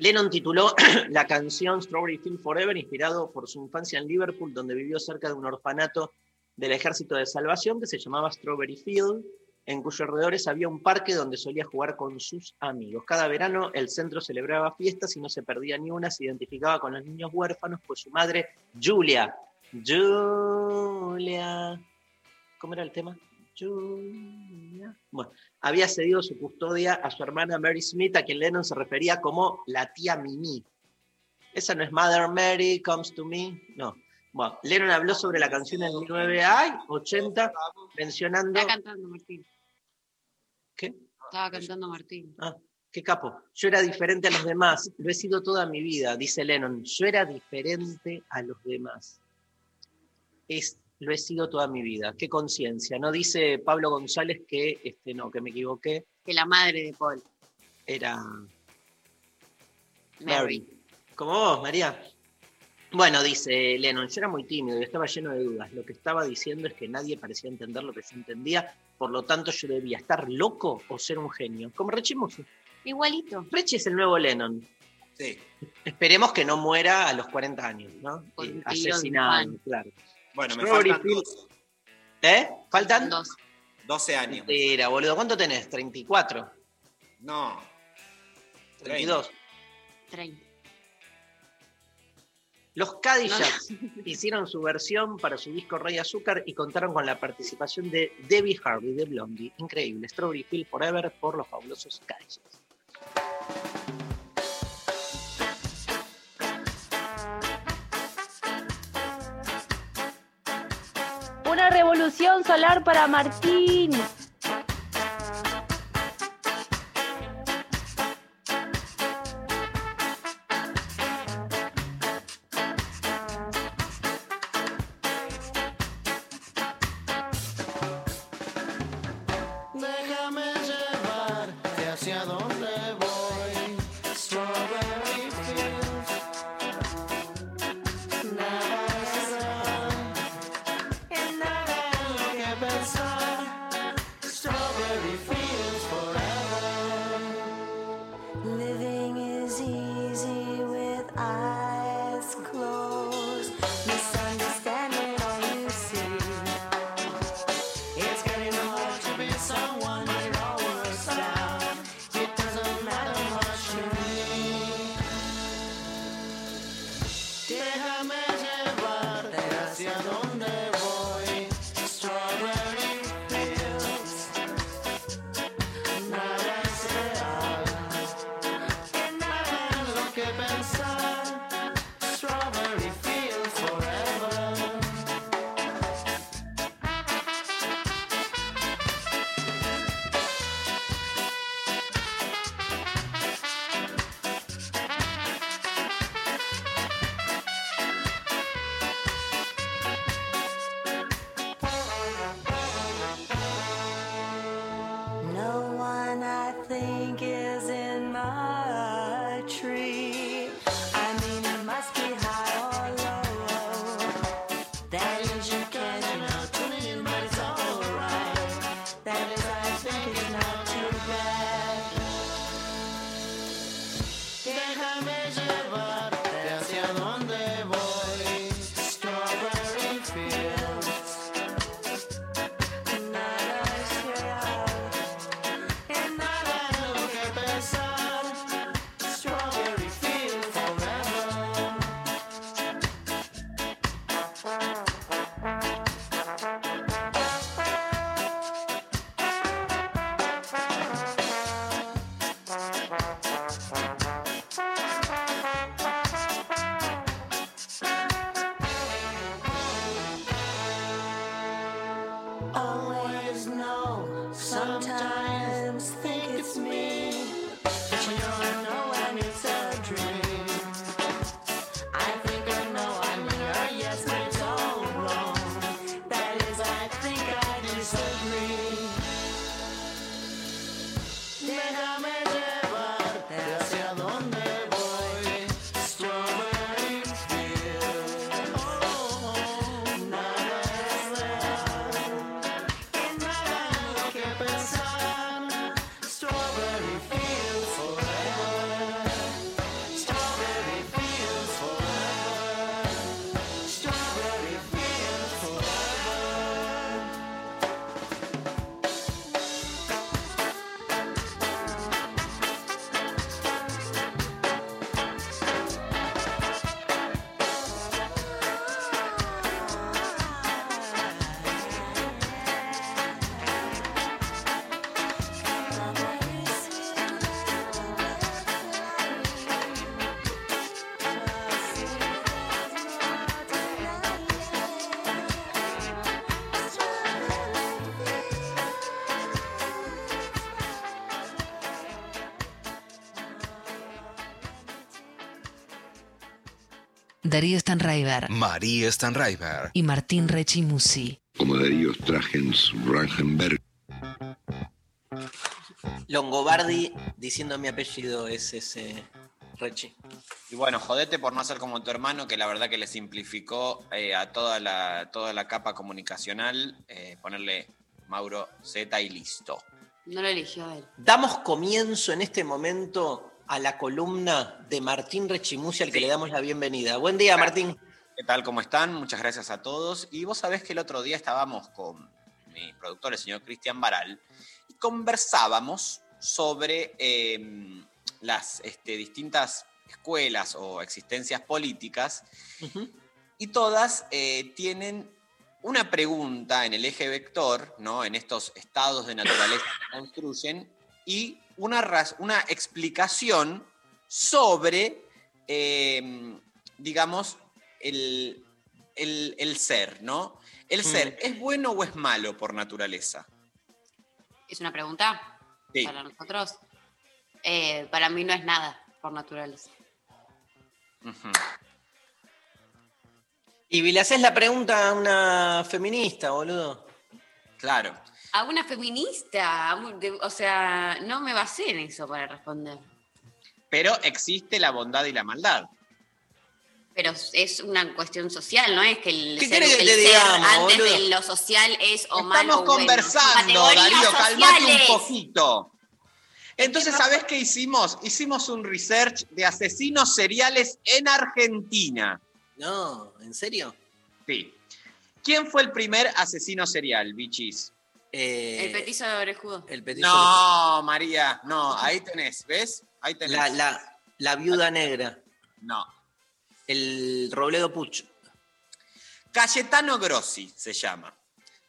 Lennon tituló la canción Strawberry Field Forever, inspirado por su infancia en Liverpool, donde vivió cerca de un orfanato del Ejército de Salvación que se llamaba Strawberry Field, en cuyos alrededores había un parque donde solía jugar con sus amigos. Cada verano el centro celebraba fiestas y no se perdía ni una, se identificaba con los niños huérfanos, pues su madre, Julia, Julia, ¿cómo era el tema? Bueno, había cedido su custodia a su hermana Mary Smith, a quien Lennon se refería como la tía Mimi. Esa no es Mother Mary Comes to Me, no. Bueno, Lennon habló sobre la canción en 1980, mencionando. Estaba cantando Martín. ¿Qué? Estaba cantando Martín. Ah, qué capo. Yo era diferente a los demás, lo he sido toda mi vida, dice Lennon. Yo era diferente a los demás. Es, lo he sido toda mi vida. Qué conciencia. No dice Pablo González que, este, no, que me equivoqué, Que la madre de Paul. era Mary. Mary. Como vos, María. Bueno, dice Lennon, yo era muy tímido y estaba lleno de dudas. Lo que estaba diciendo es que nadie parecía entender lo que se entendía, por lo tanto yo debía estar loco o ser un genio. Como Richie Musso. Igualito. Richie es el nuevo Lennon. Sí. Esperemos que no muera a los 40 años, ¿no? Eh, Asesinado, claro. Bueno, me Strawberry faltan dos- ¿Eh? ¿Faltan? Dos. 12 años. Mentira, boludo. ¿Cuánto tenés? ¿34? No. 32. 30. Los Cadillacs hicieron su versión para su disco Rey Azúcar y contaron con la participación de Debbie Harvey de Blondie. Increíble. Strawberry Field Forever por los fabulosos Cadillacs. Solar para Martín. Darío Stanraiver María Stanraiver. y Martín Rechimusi. como Darío Stragens Rangenberg. Longobardi diciendo mi apellido es ese Rechi. Y bueno, jodete por no ser como tu hermano, que la verdad que le simplificó eh, a toda la, toda la capa comunicacional, eh, ponerle Mauro Z y listo. No lo eligió él. Damos comienzo en este momento a la columna de Martín Rechimusi, al que le damos la bienvenida. Buen día, Martín. ¿Qué tal? ¿Cómo están? Muchas gracias a todos. Y vos sabés que el otro día estábamos con mi productor, el señor Cristian Baral, y conversábamos sobre eh, las este, distintas escuelas o existencias políticas, y todas eh, tienen una pregunta en el eje vector, ¿no? en estos estados de naturaleza que construyen, y una, una explicación sobre, eh, digamos, el, el- el ser, ¿no? El ser, ¿es bueno o es malo por naturaleza? ¿Es una pregunta Sí. para nosotros? Eh, para mí no es nada por naturaleza. Y le haces la pregunta a una feminista, boludo. Claro. A una feminista, a un- de- o sea, no me basé en eso para responder. Pero existe la bondad y la maldad. Pero es una cuestión social, ¿no es que el ¿Qué ser, que el te ser digamos, antes boludo? de lo social es o malo Estamos bueno. conversando, Darío, calmate un poquito. Entonces, ¿sabés qué hicimos? Hicimos un research de asesinos seriales en Argentina. No, ¿en serio? Sí. ¿Quién fue el primer asesino serial, bichis? El petizo de orejudo. El petiso No, María, no, ahí tenés, ¿ves? Ahí tenés. La, la, la viuda negra. No. El Robledo Puch. Cayetano Grossi se llama.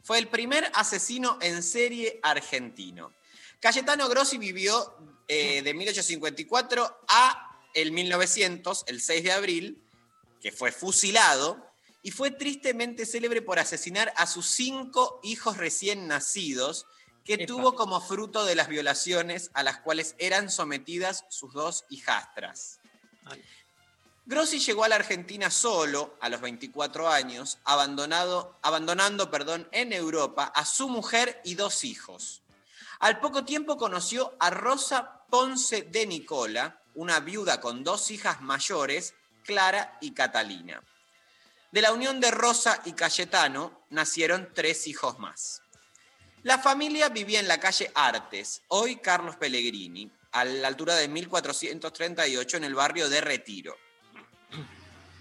Fue el primer asesino en serie argentino. Cayetano Grossi vivió eh, de 1854 a el 1900, el 6 de abril, que fue fusilado y fue tristemente célebre por asesinar a sus cinco hijos recién nacidos que tuvo como fruto de las violaciones a las cuales eran sometidas sus dos hijastras. Grossi llegó a la Argentina solo a los 24 años, abandonado, abandonando perdón, en Europa a su mujer y dos hijos. Al poco tiempo conoció a Rosa Ponce de Nicola, una viuda con dos hijas mayores, Clara y Catalina. De la unión de Rosa y Cayetano nacieron tres hijos más. La familia vivía en la calle Artes, hoy Carlos Pellegrini, a la altura de 1438 en el barrio de Retiro.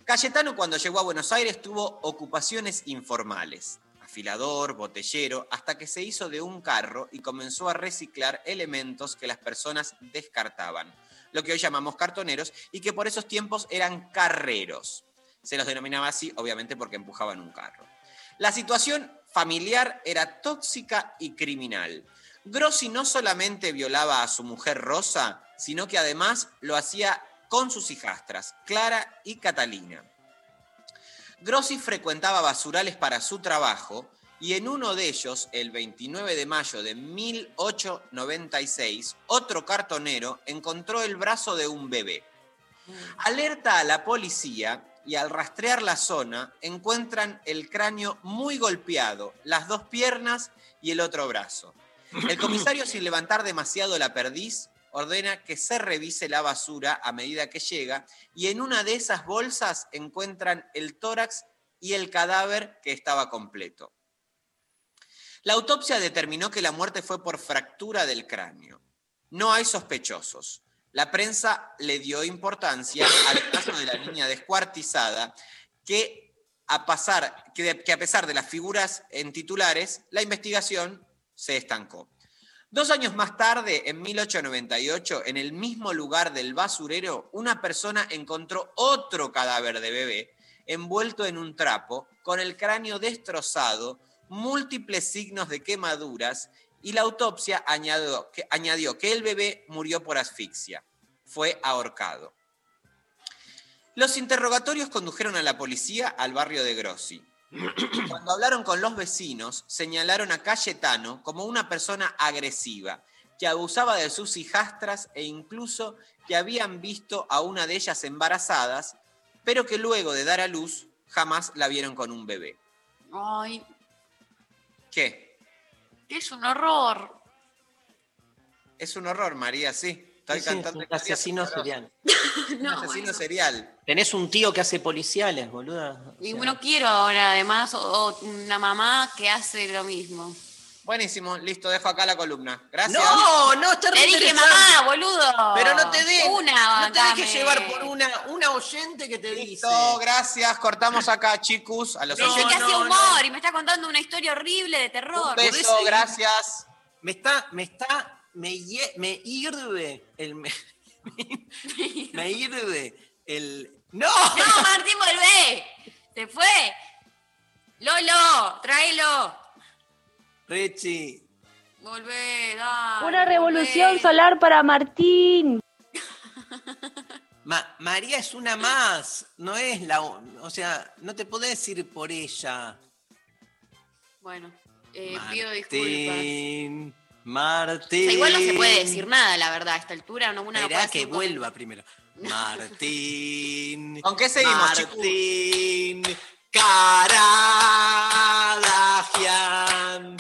Cayetano cuando llegó a Buenos Aires tuvo ocupaciones informales, afilador, botellero, hasta que se hizo de un carro y comenzó a reciclar elementos que las personas descartaban, lo que hoy llamamos cartoneros y que por esos tiempos eran carreros. Se los denominaba así, obviamente, porque empujaban un carro. La situación familiar era tóxica y criminal. Grossi no solamente violaba a su mujer Rosa, sino que además lo hacía con sus hijastras, Clara y Catalina. Grossi frecuentaba basurales para su trabajo y en uno de ellos, el 29 de mayo de 1896, otro cartonero encontró el brazo de un bebé. Alerta a la policía y al rastrear la zona encuentran el cráneo muy golpeado, las dos piernas y el otro brazo. El comisario, sin levantar demasiado la perdiz, ordena que se revise la basura a medida que llega y en una de esas bolsas encuentran el tórax y el cadáver que estaba completo. La autopsia determinó que la muerte fue por fractura del cráneo. No hay sospechosos. La prensa le dio importancia al caso de la niña descuartizada, que a, pasar, que, a pesar de las figuras en titulares, la investigación se estancó. Dos años más tarde, en 1898, en el mismo lugar del basurero, una persona encontró otro cadáver de bebé envuelto en un trapo, con el cráneo destrozado, múltiples signos de quemaduras y la autopsia añadió que, añadió que el bebé murió por asfixia. Fue ahorcado. Los interrogatorios condujeron a la policía al barrio de Grossi. Cuando hablaron con los vecinos, señalaron a Cayetano como una persona agresiva, que abusaba de sus hijastras e incluso que habían visto a una de ellas embarazadas, pero que luego de dar a luz jamás la vieron con un bebé. Ay, ¿Qué? Es un horror. Es un horror, María, sí. Estoy es cantando un asesino serial. Un asesino serial. Tenés un tío que hace policiales, boluda. O Y sea, no quiero ahora, además, o- o una mamá que hace lo mismo. Buenísimo, listo, dejo acá la columna. Gracias. No, no, está Te dije mamá, boludo. Pero no te dejes, Una, no te dejes llevar por una, una oyente que te dice. Listo, gracias. Cortamos acá, chicos. A los que oyentes. hacía humor y me está contando una historia horrible de terror. Un beso, gracias. Me está, me está, me, me hirve el. Me, me hirve el. ¡No! No, Martín, volvé. Se fue. Lolo, tráelo. Rechi. Volvé, dale. Una revolución volvé. solar para Martín. Ma- María es una más, no es la. O sea, no te podés ir por ella. Bueno, eh, pido disculpas. Martín. O Martín. sea, igual no se puede decir nada, la verdad, a esta altura. No, una no Esperá que vuelva primero. Martín. ¿Con qué seguimos, chicos? Martín. Caradagian.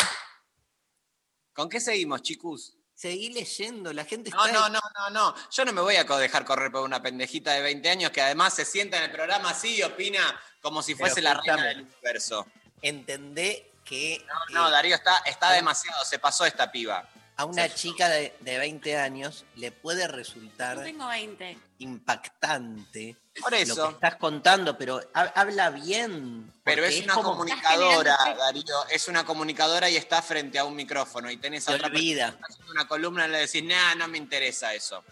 ¿Con qué seguimos, chicos? Seguí leyendo, la gente No, está. no, no, no, no. Yo no me voy a dejar correr por una pendejita de 20 años que además se sienta en el programa así y opina como si Pero fuese la reina del universo. Entendé que No, eh, Darío, está, está demasiado, se pasó esta piba. A una chica de, de 20 años le puede resultar No tengo 20. impactante Por lo eso. que estás contando, pero ha- habla bien. Pero porque es una como- comunicadora, generando Darío. Es una comunicadora y está frente a un micrófono. Y tenés a otra olvida. persona haciendo una columna y le decís, nah, no me interesa eso.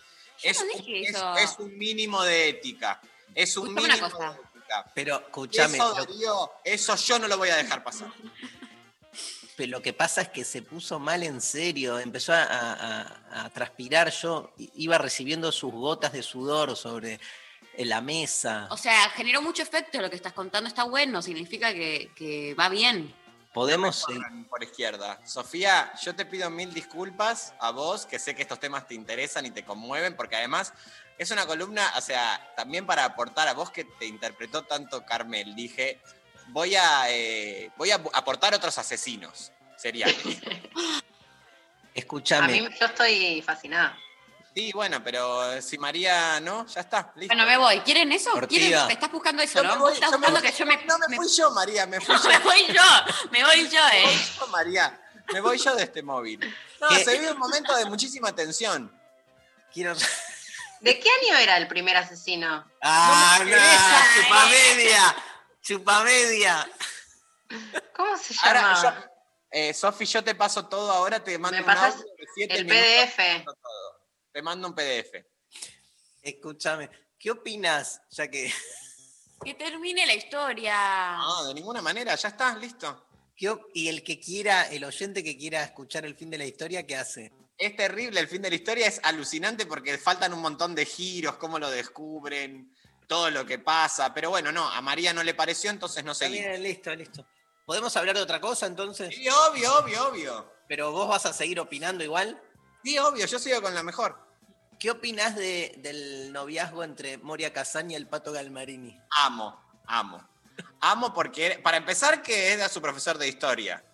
Yo Es, no un, dije es- eso. es un mínimo de ética. Es un Escuchame una mínimo cosa. de ética. Pero escúchame, Eso, lo, Darío, eso yo no lo voy a dejar pasar. pero lo que pasa es que se puso mal en serio, empezó a, a- a transpirar. Yo iba recibiendo sus gotas de sudor sobre la mesa. O sea, generó mucho efecto lo que estás contando. Está bueno, significa que, que va bien. Podemos. Corran por izquierda. Sofía, yo te pido mil disculpas a vos, que sé que estos temas te interesan y te conmueven, porque además es una columna, o sea, también para aportar a vos que te interpretó tanto Carmel, dije, voy a, eh, voy a aportar otros asesinos seriales. A Escúchame. mí yo estoy fascinada. Sí, bueno, pero si María no, ya está, listo. Bueno, me voy. ¿Quieren eso? ¿Me estás buscando eso, no? me voy, ¿Estás yo me buscando voy. que yo me... No me me- fui yo, María, me fui yo. me voy yo, me voy yo, Me voy ¿eh? yo, María. Me voy yo de este móvil. No, ¿Qué? se vive un momento de muchísima tensión. Quiero. ¿De qué año era el primer asesino? ¡Ah, No me no! ¡Chupamedia! ¿Cómo se Ahora, llama? yo, eh, Sofi, yo te paso todo ahora, te mando ¿Me un pasas audio de siete el minutos, PDF? te mando todo. Te mando un PDF. Escúchame, ¿qué opinas? Ya que. Que termine la historia. No, de ninguna manera, ya está, listo. ¿qué op- y el que quiera, el oyente que quiera escuchar el fin de la historia, ¿qué hace? Es terrible, el fin de la historia es alucinante porque faltan un montón de giros, cómo lo descubren, todo lo que pasa. Pero bueno, no, a María no le pareció, entonces no seguimos. bien, listo, listo. ¿Podemos hablar de otra cosa entonces? Sí, obvio, obvio, obvio. ¿Pero vos vas a seguir opinando igual? Sí, obvio, yo sigo con la mejor. ¿Qué opinás de- del noviazgo entre Moria Kazan y el Pato Galmarini? Amo, amo. Amo porque, para empezar, que era su profesor de historia.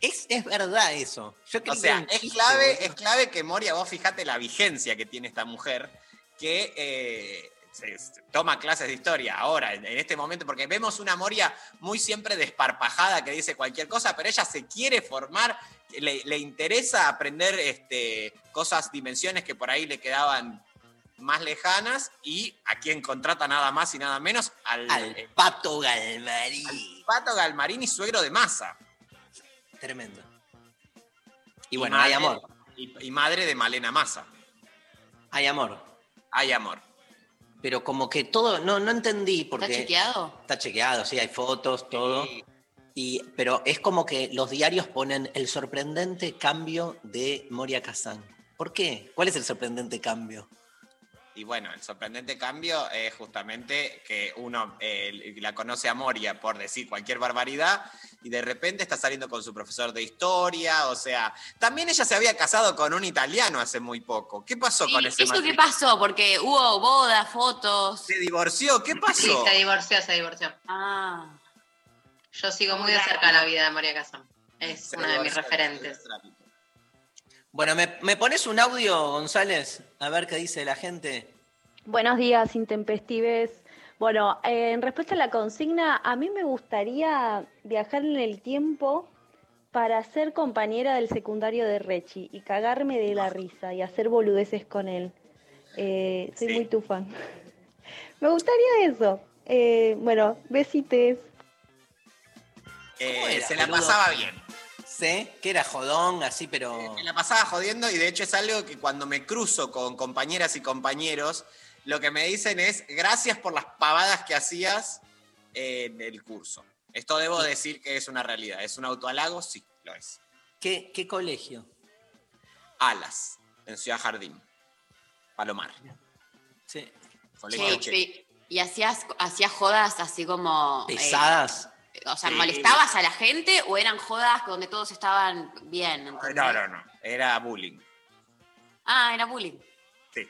Es, es verdad eso. Yo O sea, es chiste, clave, es clave que Moria, vos fijate la vigencia que tiene esta mujer, que eh, se- se toma clases de historia ahora, en, en este momento, porque vemos una Moria muy siempre desparpajada que dice cualquier cosa, pero ella se quiere formar, le, le interesa aprender este, cosas, dimensiones que por ahí le quedaban más lejanas y a quien contrata nada más y nada menos al, Al eh, Pato Galmarini. Pato Galmarini, suegro de Massa. Tremendo. Y bueno, hay amor. Y, y madre de Malena Massa. Hay amor. Hay amor. Pero como que todo, no, no entendí porque... ¿Está chequeado? Está chequeado, sí, hay fotos, todo. Y, pero es como que los diarios ponen el sorprendente cambio de Moria Kazan. ¿Por qué? ¿Cuál es el sorprendente cambio? Y bueno, el sorprendente cambio es justamente que uno eh, la conoce a Moria por decir cualquier barbaridad y de repente está saliendo con su profesor de historia. O sea, también ella se había casado con un italiano hace muy poco. ¿Qué pasó con ese ¿Eso qué pasó? Porque hubo bodas, fotos. Se divorció, ¿qué Sí, pasó? se divorció, se divorció. Ah. Yo sigo muy de cerca la vida de María Casán. Es Se una de mis referentes. Bueno, ¿me, me pones un audio, González? A ver qué dice la gente. Buenos días, intempestives. Bueno, eh, en respuesta a la consigna, a mí me gustaría viajar en el tiempo para ser compañera del secundario de Rechi y cagarme de la risa y hacer boludeces con él. Eh, soy Sí. muy tu fan. me gustaría eso. Eh, bueno, besites. Eh, se la pasaba bien. ¿Sí? Que era jodón, así, pero. Me la pasaba jodiendo y de hecho es algo que cuando me cruzo con compañeras y compañeros, lo que me dicen es gracias por las pavadas que hacías en el curso. Esto debo decir que es una realidad. ¿Es un autohalago? Sí, lo es. ¿Qué, qué colegio? Alas, en Ciudad Jardín. Palomar. Sí. Colegio Che, Che. y, y hacías, hacías jodas así como. eh, Pesadas. O sea. ¿molestabas a la gente o eran jodas donde todos estaban bien? ¿entendés? No, no, no. Era bullying. Ah, era bullying. Sí.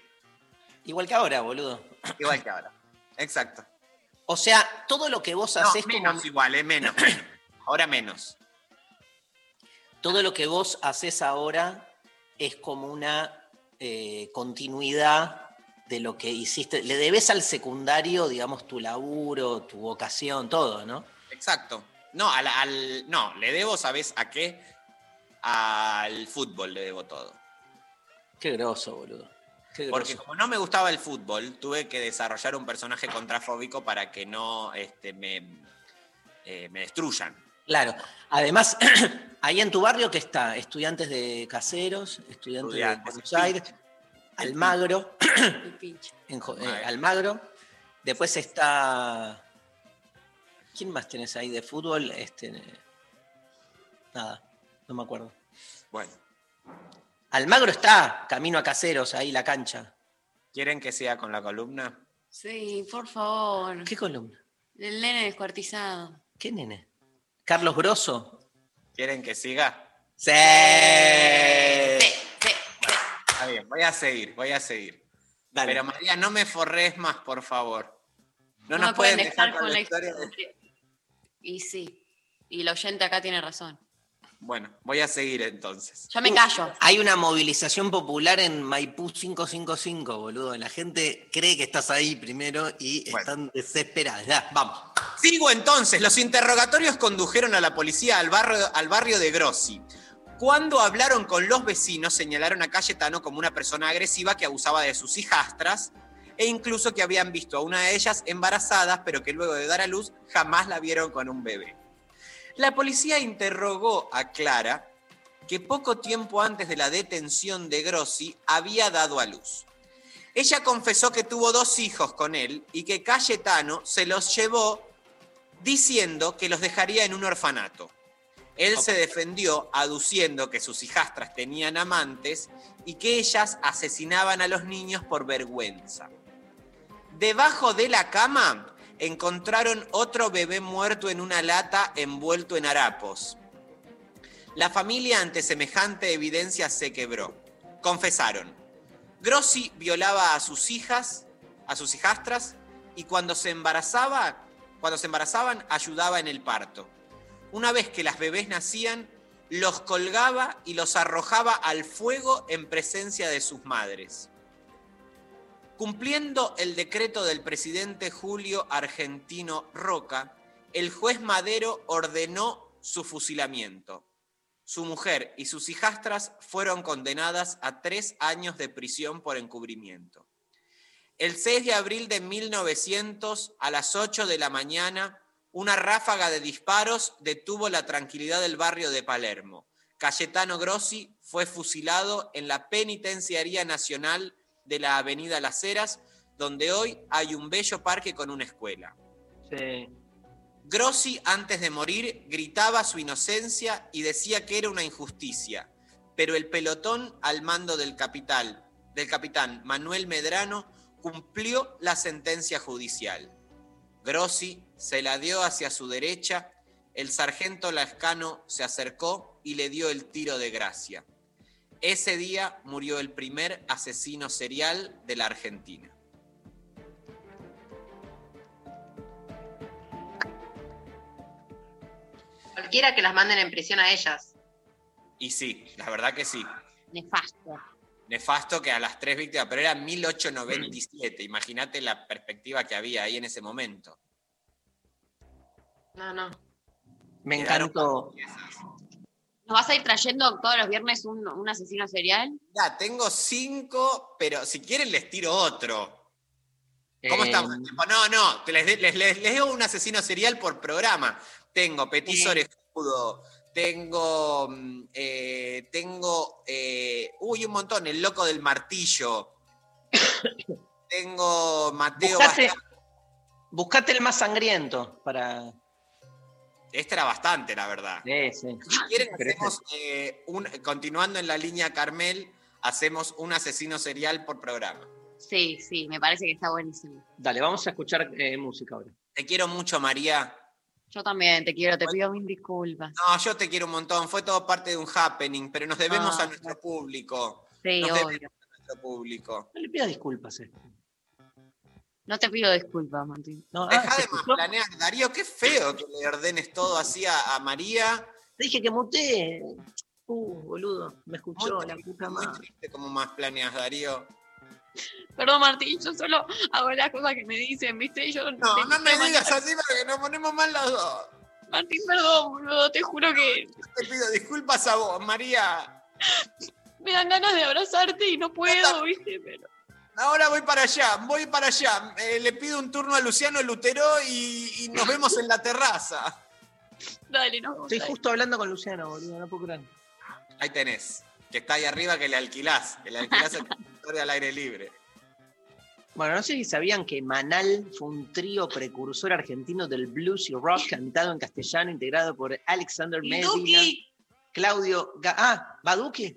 Igual que ahora, boludo. Igual que ahora. Exacto. O sea, todo lo que vos No, haces menos como- igual, eh, menos, menos. Ahora menos. todo lo que vos haces ahora es como una eh, continuidad de lo que hiciste. Le debes al secundario, digamos, tu laburo, tu vocación, todo, ¿no? Exacto. No, al, al- no, le debo, ¿sabes a qué? Al fútbol le debo todo. Qué groso, boludo. Qué Porque como no me gustaba el fútbol, tuve que desarrollar un personaje contrafóbico para que no este, me, eh, me destruyan. Claro. Además, ahí en tu barrio que está, estudiantes de caseros, estudiantes de Buenos Aires, Almagro, en eh. Almagro. Después está. ¿Quién más tenés ahí de fútbol? Este, nada, no me acuerdo. Bueno, Almagro está, camino a caseros, ahí la cancha. ¿quieren que siga con la columna? Sí, por favor. ¿Qué columna? El nene descuartizado. ¿Qué nene? ¿Carlos Grosso? ¿Quieren que siga? ¡Sí! Está bien, voy a seguir, voy a seguir. Dale. Pero María, no me forres más, por favor. No, No nos pueden dejar dejar con la la historia de- Y sí. Y el oyente acá tiene razón. Bueno, voy a seguir entonces. Yo me callo. Hay una movilización popular en Maipú 555, boludo. La gente cree que estás ahí primero y están desesperadas. Ya, vamos. Sigo entonces. Los interrogatorios condujeron a la policía al barrio, al barrio de Grossi. Cuando hablaron con los vecinos, señalaron a Cayetano como una persona agresiva que abusaba de sus hijastras e incluso que habían visto a una de ellas embarazadas, pero que luego de dar a luz jamás la vieron con un bebé. La policía interrogó a Clara, que poco tiempo antes de la detención de Grossi había dado a luz. Ella confesó que tuvo dos hijos con él y que Cayetano se los llevó diciendo que los dejaría en un orfanato. Él se defendió aduciendo que sus hijastras tenían amantes y que ellas asesinaban a los niños por vergüenza. Debajo de la cama encontraron otro bebé muerto en una lata envuelto en harapos. La familia ante semejante evidencia se quebró. Confesaron. Grossi violaba a sus hijas, a sus hijastras, y cuando se embarazaba, cuando se embarazaban, ayudaba en el parto. Una vez que las bebés nacían, los colgaba y los arrojaba al fuego en presencia de sus madres. Cumpliendo el decreto del presidente Julio Argentino Roca, el juez Madero ordenó su fusilamiento. Su mujer y sus hijastras fueron condenadas a tres años de prisión por encubrimiento. El 6 de abril de 1900, a las 8 de la mañana, una ráfaga de disparos detuvo la tranquilidad del barrio de Palermo. Cayetano Grossi fue fusilado en la Penitenciaría Nacional de la Avenida Las Heras, donde hoy hay un bello parque con una escuela. Grossi, antes de morir, gritaba su inocencia y decía que era una injusticia, pero el pelotón al mando del capital, del capitán Manuel Medrano, cumplió la sentencia judicial. Grossi se la dio hacia su derecha, el sargento Lascano se acercó y le dio el tiro de gracia. Ese día murió el primer asesino serial de la Argentina. Cualquiera que las manden en prisión a ellas. Y sí, la verdad que sí. Nefasto. Nefasto que a las tres víctimas, pero era 1897. Imagínate la perspectiva que había ahí en ese momento. No, no. Me Quedaron encantó. ¿Nos vas a ir trayendo todos los viernes un, un asesino serial? Ya, tengo cinco, pero si quieren les tiro otro. ¿Cómo Eh, estamos? No, no, te les, les, les- les leo un asesino serial por programa. Tengo Petit Orejudo, tengo. mm, eh, tengo. eh, uy, un montón, el loco del martillo. tengo Mateo Buscate, buscate el más sangriento para. Este era bastante, la verdad. Sí, sí. Si quieren, hacemos eh, un, continuando en la línea Carmel, hacemos un asesino serial por programa. Sí, sí, me parece que está buenísimo. Dale, vamos a escuchar eh, música ahora. Te quiero mucho, María. Yo también te quiero, te pido mil disculpas. No, yo te quiero un montón. Fue todo parte de un happening, pero nos debemos Ah, a nuestro público. Sí, nos obvio. debemos a nuestro público. No le pidas disculpas. eh. No te pido disculpas, Martín. No, ah, Deja ¿se de más planear. Darío, qué feo que le ordenes todo así a, a María. Te dije que muté. Uh, boludo, me escuchó Muy la triste, puta muy madre. triste como más planeas, Darío. Perdón, Martín, yo solo hago las cosas que me dicen, ¿viste? Y yo No, no me digas así porque nos ponemos mal los dos. Martín, perdón, boludo, te juro que Te pido disculpas a vos, María. me dan ganas de abrazarte y no puedo, ¿viste? Pero Ahora voy para allá, voy para allá. Eh, le pido un turno a Luciano Lutero y, y nos vemos en la terraza. dale, no. Estoy justo hablando con Luciano, boludo, no puedo creer. Ahí tenés, que está ahí arriba que le alquilás, que le alquilás el consultorio al aire libre. Bueno, no sé si sabían que Manal fue un trío precursor argentino del blues y rock cantado en castellano, integrado por Alexander Medina. Claudio. Ga- ah, Baduque.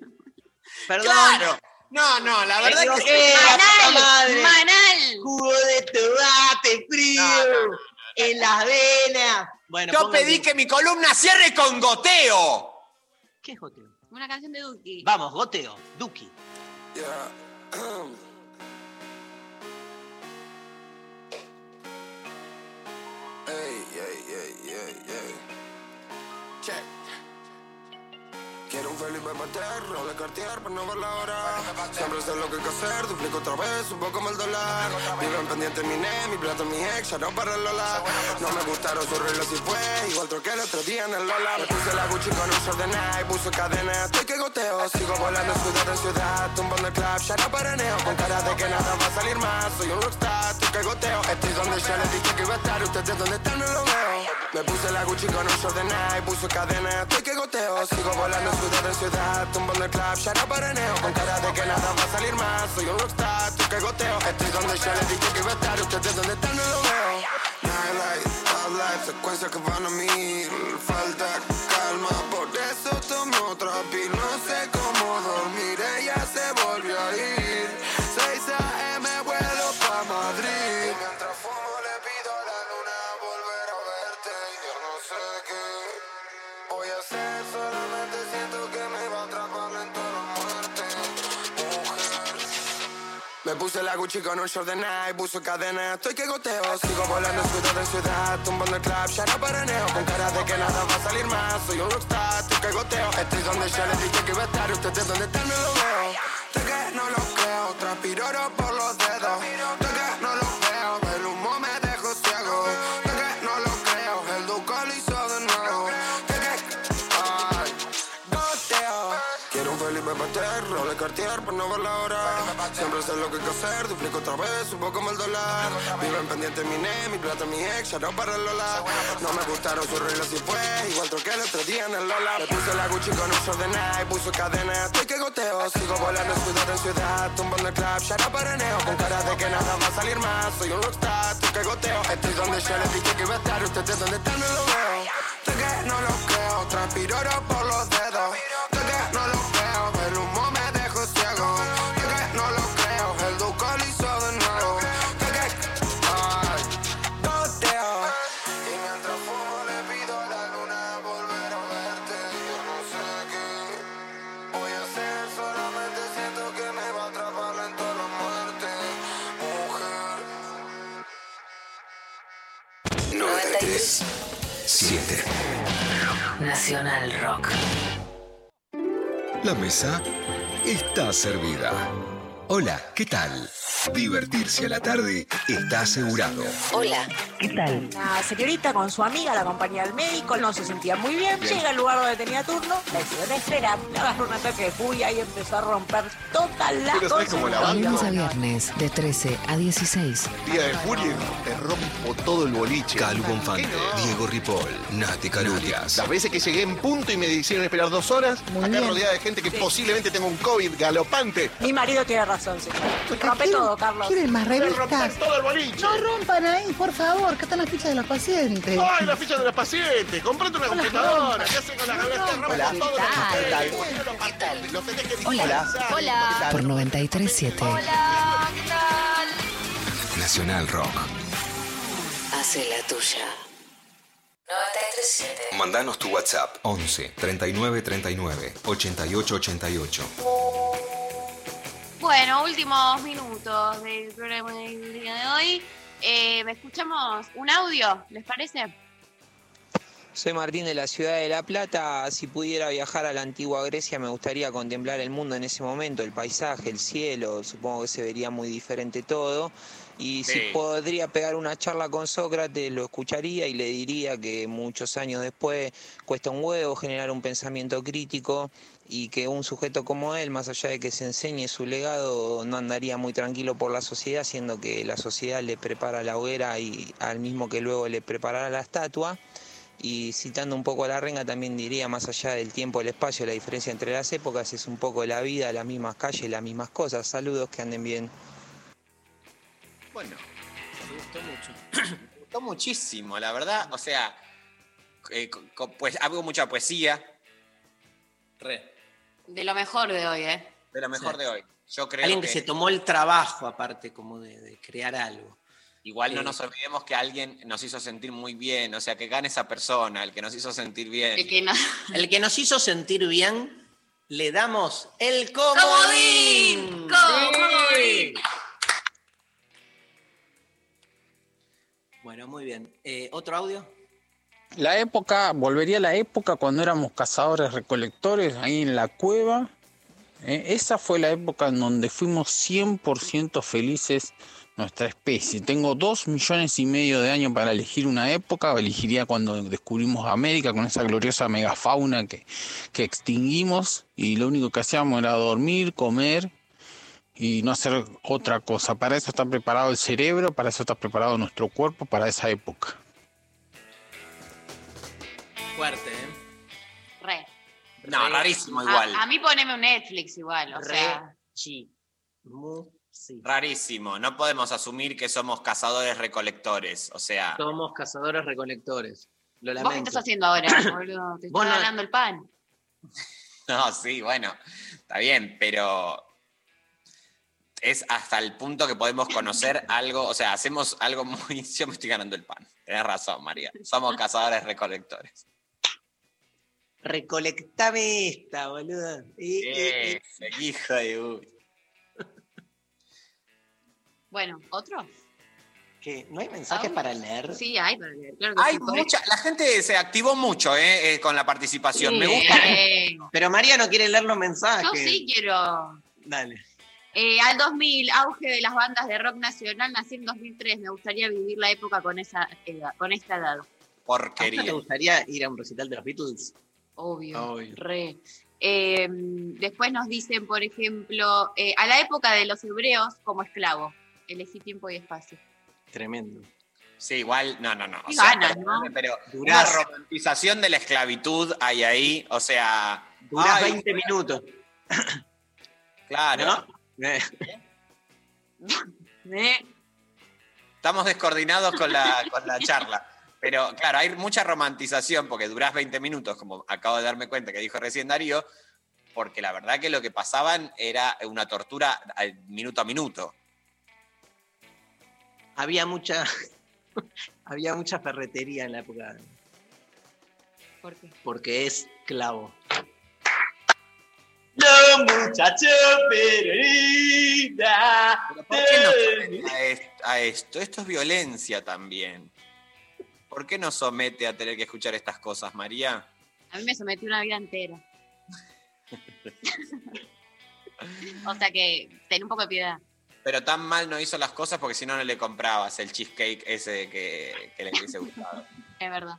Perdón. Claro. No, no, la verdad Pero que Manal, madre. Manal. Jugo de tomate frío No, no, no, en las venas. Bueno, yo pedí que mi columna cierre con goteo. ¿Qué es goteo? Una canción de Duki. Vamos, goteo, Duki. Check. Un Felipe Pater, roble Cartier, para no ver la hora. Siempre sé lo que hay que hacer, duplico otra vez, poco como el dólar. Vivo en pendiente mi ne, mi plata, mi ex, ya no para el Lola. No me gustaron sus relojes y fue, igual troqué el otro día en el Lola. Me puse la Gucci con un short de Nike, puso cadena, estoy que goteo. Sigo volando ciudad en ciudad, tumbando el club, ya no paraneo. Con cara de que nada va a salir más, soy un rockstar, estoy que goteo. Estoy donde yo les dije que iba a estar, ustedes donde están no lo veo. Puse la Gucci con un short de Nike, puso cadena, estoy que goteo. Sigo volando ciudad en ciudad, tumbando el club, ya no paraneo. Con cara de que nada va a salir más, soy un rockstar, estoy que goteo. Estoy donde yo les dije que iba a estar, ustedes donde están no lo veo. Nightlight, top life, secuencias que van a mil, falta calma, por eso tomo otra no sé la Gucci un short de Nike, puso cadena, estoy que goteo. Sigo volando ciudad en ciudad, tumbando el club, ya no paraneo. Con cara de que nada va a salir más, soy un rockstar, estoy que goteo. Estoy donde yo les dije que iba a estar, ustedes donde están no lo veo. Cartier, por no ver la hora. Siempre sé lo que hay que hacer, duplico otra vez, poco como el dólar. Vivo en pendiente mi ne, mi plata, mi ex, ya no para el Lola. No me gustaron sus reglas y fue, igual troqué el otro día en el Lola. Me puse la Gucci con un short de Nike, puso cadena, estoy que goteo. Sigo volando ciudad en ciudad, tumbando el club, ya no paraneo. Con cara de que nada va a salir más, soy un rockstar, estoy que goteo. Estoy donde yo les dije que iba a estar, ustedes donde están no lo veo. Que no lo creo, transpiro por los Rock. La mesa está servida. Hola, ¿qué tal? Divertirse a la tarde está asegurado. Hola. ¿Qué tal? La señorita con su amiga la acompañía al médico, no se sentía muy bien. Bien. Llega al lugar donde tenía turno, la hicieron esperar, le agarró un ataque de furia y empezó a romper toda la De lunes a viernes, de 13 a 16. Día de julio te rompo todo el boliche. Calvo Bonfante, Diego Ripoll, Nati Calurias. Las veces que llegué en punto y me hicieron esperar dos horas, acá bien. rodeada de gente que posiblemente tenga un COVID galopante. Mi marido tiene razón, señor. Rompe todo, Carlos. ¿Quieren más revistas? todo el boliche. No rompan ahí, por favor, que están las fichas de los pacientes. ¡Ay, la ficha de los pacientes! ¡Comprate una computadora! ¿Qué hacen con la cabeza? Rompen Hola. todo ¿Qué los tal? papeles. Los tenés que Hola. Por 937 Hola, ¿qué tal? Nacional Rock. Hace la tuya. 937. Mandanos tu WhatsApp 11 39 39 88 88. Bueno, últimos minutos del programa del día de hoy. Eh, ¿Escuchamos un audio? ¿Les parece? Soy Martín de la ciudad de La Plata. Si pudiera viajar a la antigua Grecia, me gustaría contemplar el mundo en ese momento, el paisaje, el cielo. Supongo que se vería muy diferente todo. Y si Sí. podría pegar una charla con Sócrates, lo escucharía y le diría que muchos años después cuesta un huevo generar un pensamiento crítico y que un sujeto como él, más allá de que se enseñe su legado, no andaría muy tranquilo por la sociedad, siendo que la sociedad le prepara la hoguera y al mismo que luego le preparará la estatua. Y citando un poco a la renga, también diría, más allá del tiempo y el espacio, la diferencia entre las épocas es un poco la vida, las mismas calles, las mismas cosas. Saludos, que anden bien. Bueno, me gustó mucho. Me gustó muchísimo, la verdad. O sea, eh, pues hago mucha poesía. Re. De lo mejor de hoy, ¿eh? De lo mejor de hoy. Yo creo Alguien que, que, se tomó el trabajo, aparte, como de, de crear algo. igual no Eh, nos olvidemos que alguien nos hizo sentir muy bien. O sea, que gane esa persona, el que nos hizo sentir bien. El que no- El que nos hizo sentir bien, le damos el ¡Comodín! comodín. ¡Comodín! Bueno, muy bien. Eh, ¿Otro audio? La época, volvería a la época cuando éramos cazadores recolectores ahí en la cueva. Eh, esa fue la época en donde fuimos 100% felices nuestra especie. Tengo dos millones y medio de años para elegir una época. Elegiría cuando descubrimos América con esa gloriosa megafauna que, que extinguimos y lo único que hacíamos era dormir, comer y no hacer otra cosa. Para eso está preparado el cerebro, para eso está preparado nuestro cuerpo, para esa época. Fuerte, ¿eh? Re. No, rarísimo igual. A, a mí poneme un Netflix igual, o Re. sea. Rarísimo. No podemos asumir que somos cazadores recolectores. O sea, Somos cazadores recolectores. Lo ¿Vos qué lamento. estás haciendo ahora, boludo? Te Vos está no- ganando el pan. no, sí, bueno, está bien, pero es hasta el punto que podemos conocer algo, o sea, hacemos algo muy... Yo me estoy ganando el pan. Tenés razón, María. Somos cazadores recolectores. Recolectame esta, boludo. Eh, eh, eh. Hijo de... uy. Bueno, ¿otro? ¿Qué? ¿No hay mensajes para leer? Sí, hay para leer. Claro que Hay sí, mucha, la gente se activó mucho eh, eh, con la participación. Me gusta. Eh, Pero María no quiere leer los mensajes. Yo sí quiero. Dale. Eh, al 2000, auge de las bandas de rock nacional, nací en 2003. Me gustaría vivir la época con, esa edad, con esta edad. ¿A Porquería. te gustaría ir a un recital de los Beatles? Obvio. Obvio. Re. Eh, después nos dicen, por ejemplo, eh, a la época de los hebreos como esclavo. Elegí tiempo y espacio. Tremendo. Sí, igual, no, no, no. O sea, ganas, ¿no? Pero una romantización de la esclavitud hay ahí, o sea. Durás ay, 20 minutos. Claro. ¿No? Eh, ¿Eh? Estamos descoordinados con la, con la charla. Pero claro, hay mucha romantización porque durás 20 minutos, como acabo de darme cuenta que dijo recién Darío, porque la verdad que lo que pasaban era una tortura al minuto a minuto. había mucha. había mucha ferretería en la época. ¿Por qué? Porque es clavo. Los muchachos peronistas. ¿Por qué nos a esto? Esto es violencia también. ¿Por qué nos somete a tener que escuchar estas cosas, María? A mí me sometió una vida entera. o sea que ten un poco de piedad. Pero tan mal no hizo las cosas porque si no, no le comprabas el cheesecake ese que, que le hubiese gustado. Es verdad.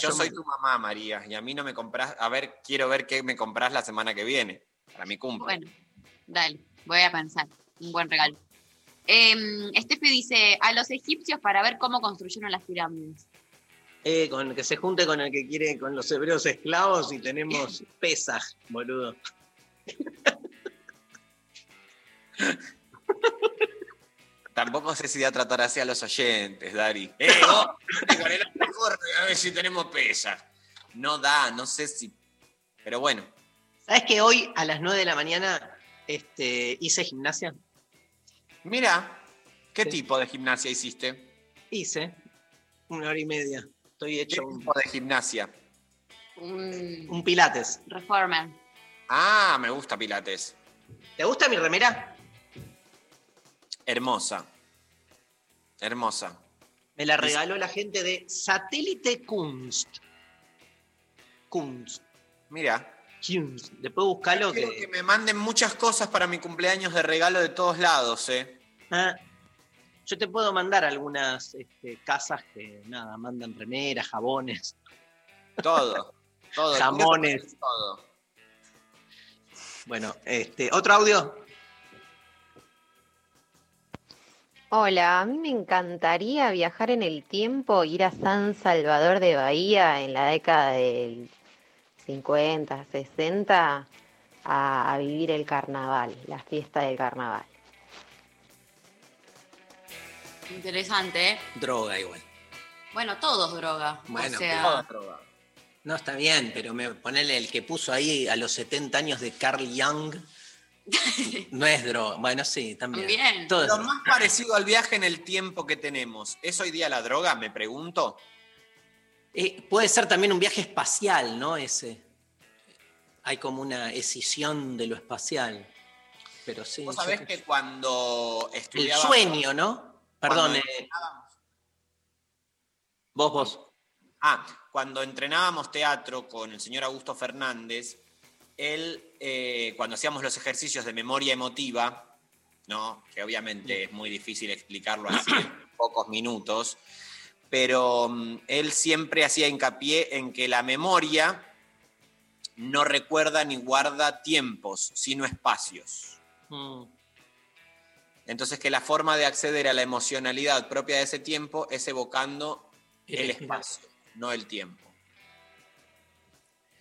Yo soy tu mamá, María, y a mí no me compras. A ver, quiero ver qué me compras la semana que viene, para mi cumple. Bueno, dale, voy a pensar. Un buen regalo. Eh, dice, a los egipcios para ver cómo construyeron las pirámides. Eh, con que se junte con el que quiere con los hebreos esclavos y tenemos Pesaj, boludo. Tampoco sé si voy a tratar así a los oyentes, Dari. ¡Eh, vos! Con el corre, a ver si tenemos pesas. No da, no sé si. Pero bueno, ¿Sabes que hoy a las 9 de la mañana este, hice gimnasia? Mira, ¿qué tipo de gimnasia hiciste? Hice una hora y media. Estoy ¿Qué hecho un, tipo de gimnasia? Un un pilates. reformer. Ah, me gusta Pilates. ¿Te gusta mi remera? Hermosa. Hermosa. Me la regaló la gente de Satélite Kunst. Kunst. Mira. Kunst. Después buscalo Quiero que... que me manden muchas cosas para mi cumpleaños de regalo de todos lados, ¿eh? Ah, yo te puedo mandar algunas este, casas que, nada, mandan remeras, jabones, Todo. Todo. jamones. Todo. Bueno, este, ¿otro audio? Hola, a mí me encantaría viajar en el tiempo, ir a San Salvador de Bahía en la década del 50, 60, a, a vivir el carnaval, la fiesta del carnaval. Interesante, ¿eh? Droga igual. Bueno, todos droga. Bueno, o sea, toda droga. No, está bien, pero me, ponele el que puso ahí a los 70 años de Carl Jung. No es droga. Bueno, sí, también. Bien. Todo Lo droga. más parecido al viaje en el tiempo que tenemos, ¿es hoy día la droga? Me pregunto. Eh, puede ser también un viaje espacial, ¿no? Ese. Hay como una escisión de lo espacial. Pero sí. Vos sabés que cuando El estudiaba... sueño, ¿no? Perdón. Eh, vos, vos. Ah, cuando entrenábamos teatro con el señor Augusto Fernández, él, eh, cuando hacíamos los ejercicios de memoria emotiva, ¿no? que obviamente es muy difícil explicarlo así en pocos minutos, pero mm, él siempre hacía hincapié en que la memoria no recuerda ni guarda tiempos, sino espacios. Mm. Entonces que la forma de acceder a la emocionalidad propia de ese tiempo es evocando el espacio, no el tiempo.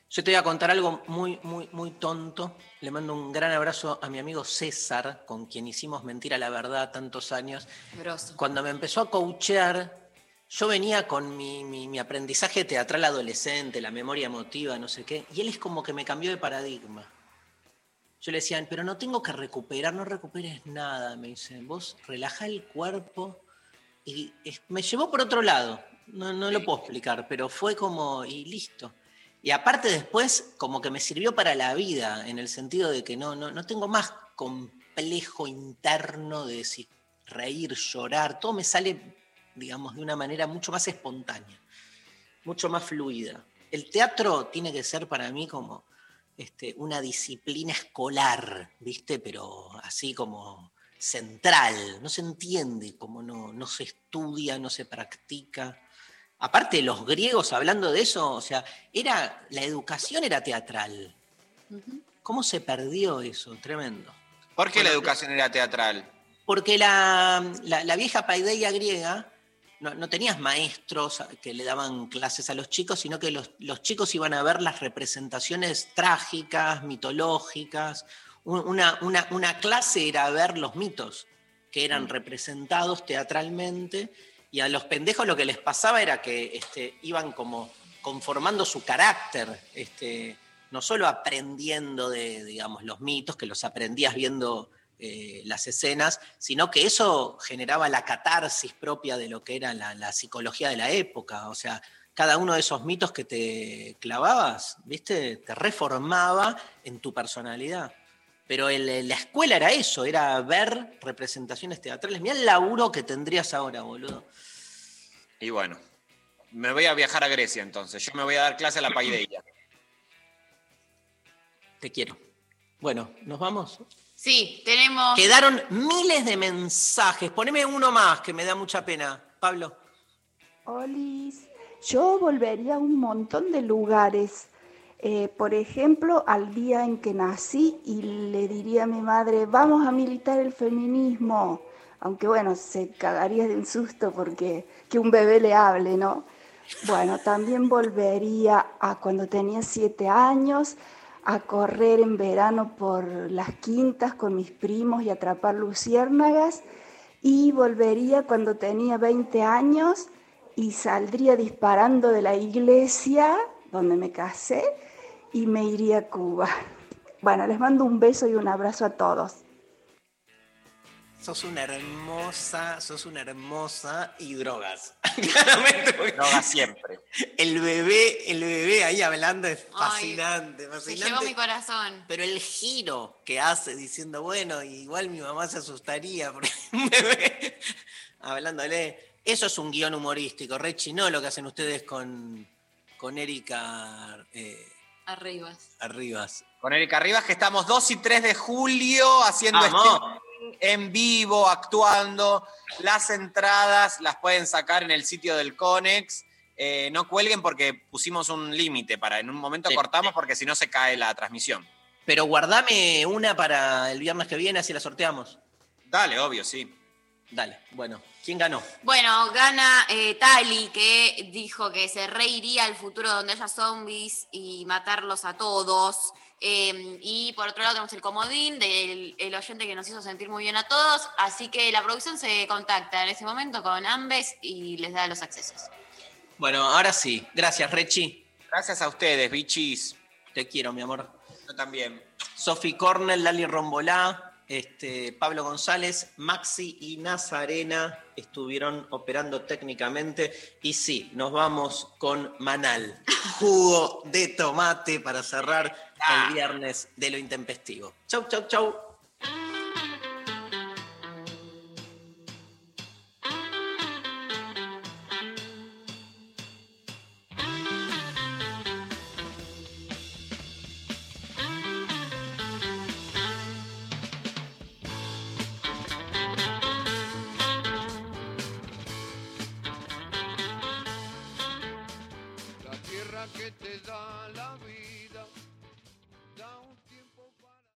Yo te voy a contar algo muy, muy, muy tonto. Le mando un gran abrazo a mi amigo César, con quien hicimos Mentira la Verdad tantos años. grosso. Cuando me empezó a coachear, yo venía con mi, mi- mi aprendizaje teatral adolescente, la memoria emotiva, no sé qué, y él es como que me cambió de paradigma. Yo le decía, pero no tengo que recuperar, no recuperes nada, me dice, vos relaja el cuerpo. Y me llevó por otro lado, no, no lo puedo explicar, pero fue como, y listo. Y aparte después, como que me sirvió para la vida, en el sentido de que no, no, no tengo más complejo interno de decir, reír, llorar, todo me sale, digamos, de una manera mucho más espontánea, mucho más fluida. El teatro tiene que ser para mí como este, una disciplina escolar, ¿viste? Pero así como central, no se entiende, como no, no se estudia, no se practica. Aparte, los griegos hablando de eso, o sea, era, la educación era teatral. ¿Cómo se perdió eso? Tremendo. ¿Por qué la educación era teatral? Porque la, la- la vieja paideia griega no, no tenías maestros que le daban clases a los chicos, sino que los, los chicos iban a ver las representaciones trágicas, mitológicas. Un- Una, una- una clase era ver los mitos que eran representados teatralmente y a los pendejos lo que les pasaba era que este, iban como conformando su carácter, este, no solo aprendiendo de, digamos, los mitos, que los aprendías viendo eh, las escenas, sino que eso generaba la catarsis propia de lo que era la, la psicología de la época. O sea, cada uno de esos mitos que te clavabas, ¿viste? Te reformaba en tu personalidad. Pero el- la escuela era eso, era ver representaciones teatrales. Mira el laburo que tendrías ahora, boludo. Y bueno, Me voy a viajar a Grecia entonces. Yo me voy a dar clase a la paideia. Te quiero. Bueno, ¿nos vamos? Sí, tenemos. Quedaron miles de mensajes. Poneme uno más que me da mucha pena. Pablo. Olis, yo volvería a un montón de lugares. Eh, por ejemplo, al día en que nací y le diría a mi madre, vamos a militar el feminismo. Aunque bueno, se cagaría de un susto porque que un bebé le hable, ¿no? Bueno, también volvería a cuando tenía siete años, a correr en verano por las quintas con mis primos y atrapar luciérnagas. Y volvería cuando tenía 20 años y saldría disparando de la iglesia donde me casé y me iría a Cuba. Bueno, les mando un beso y un abrazo a todos. Sos una hermosa, sos una hermosa y drogas. Claramente. Drogas siempre. El bebé, el bebé ahí hablando es Ay, fascinante, Se fascinante. llevó mi corazón. Pero el giro que hace diciendo, bueno, igual mi mamá se asustaría porque un bebé hablándole. Eso es un guion humorístico, Rechi, no lo que hacen ustedes con, con Erika eh, Arribas. Arribas. Con Erika Rivas, que estamos 2 y 3 de julio haciendo Vamos. En vivo, actuando. Las entradas las pueden sacar en el sitio del Conex. Eh, no cuelguen porque pusimos un límite para en un momento cortamos porque si no se cae la transmisión. Pero guardame una para el viernes que viene, así la sorteamos. Dale, obvio, sí. Dale, bueno. ¿Quién ganó? Bueno, gana eh, Tali, que dijo que se reiría al futuro donde haya zombies y matarlos a todos. Eh, y por otro lado tenemos el comodín del el oyente que nos hizo sentir muy bien a todos. Así que la producción se contacta en ese momento con Ambes y les da los accesos. Bueno, ahora sí. Gracias, Rechi. Gracias a ustedes, bichis. Te quiero, mi amor. Yo también. Sofi Cornell, Lali Rombolá, este, Pablo González, Maxi y Nazarena estuvieron operando técnicamente. Y sí, nos vamos con Manal, jugo de tomate para cerrar el viernes de lo intempestivo. Chau, chau, chau.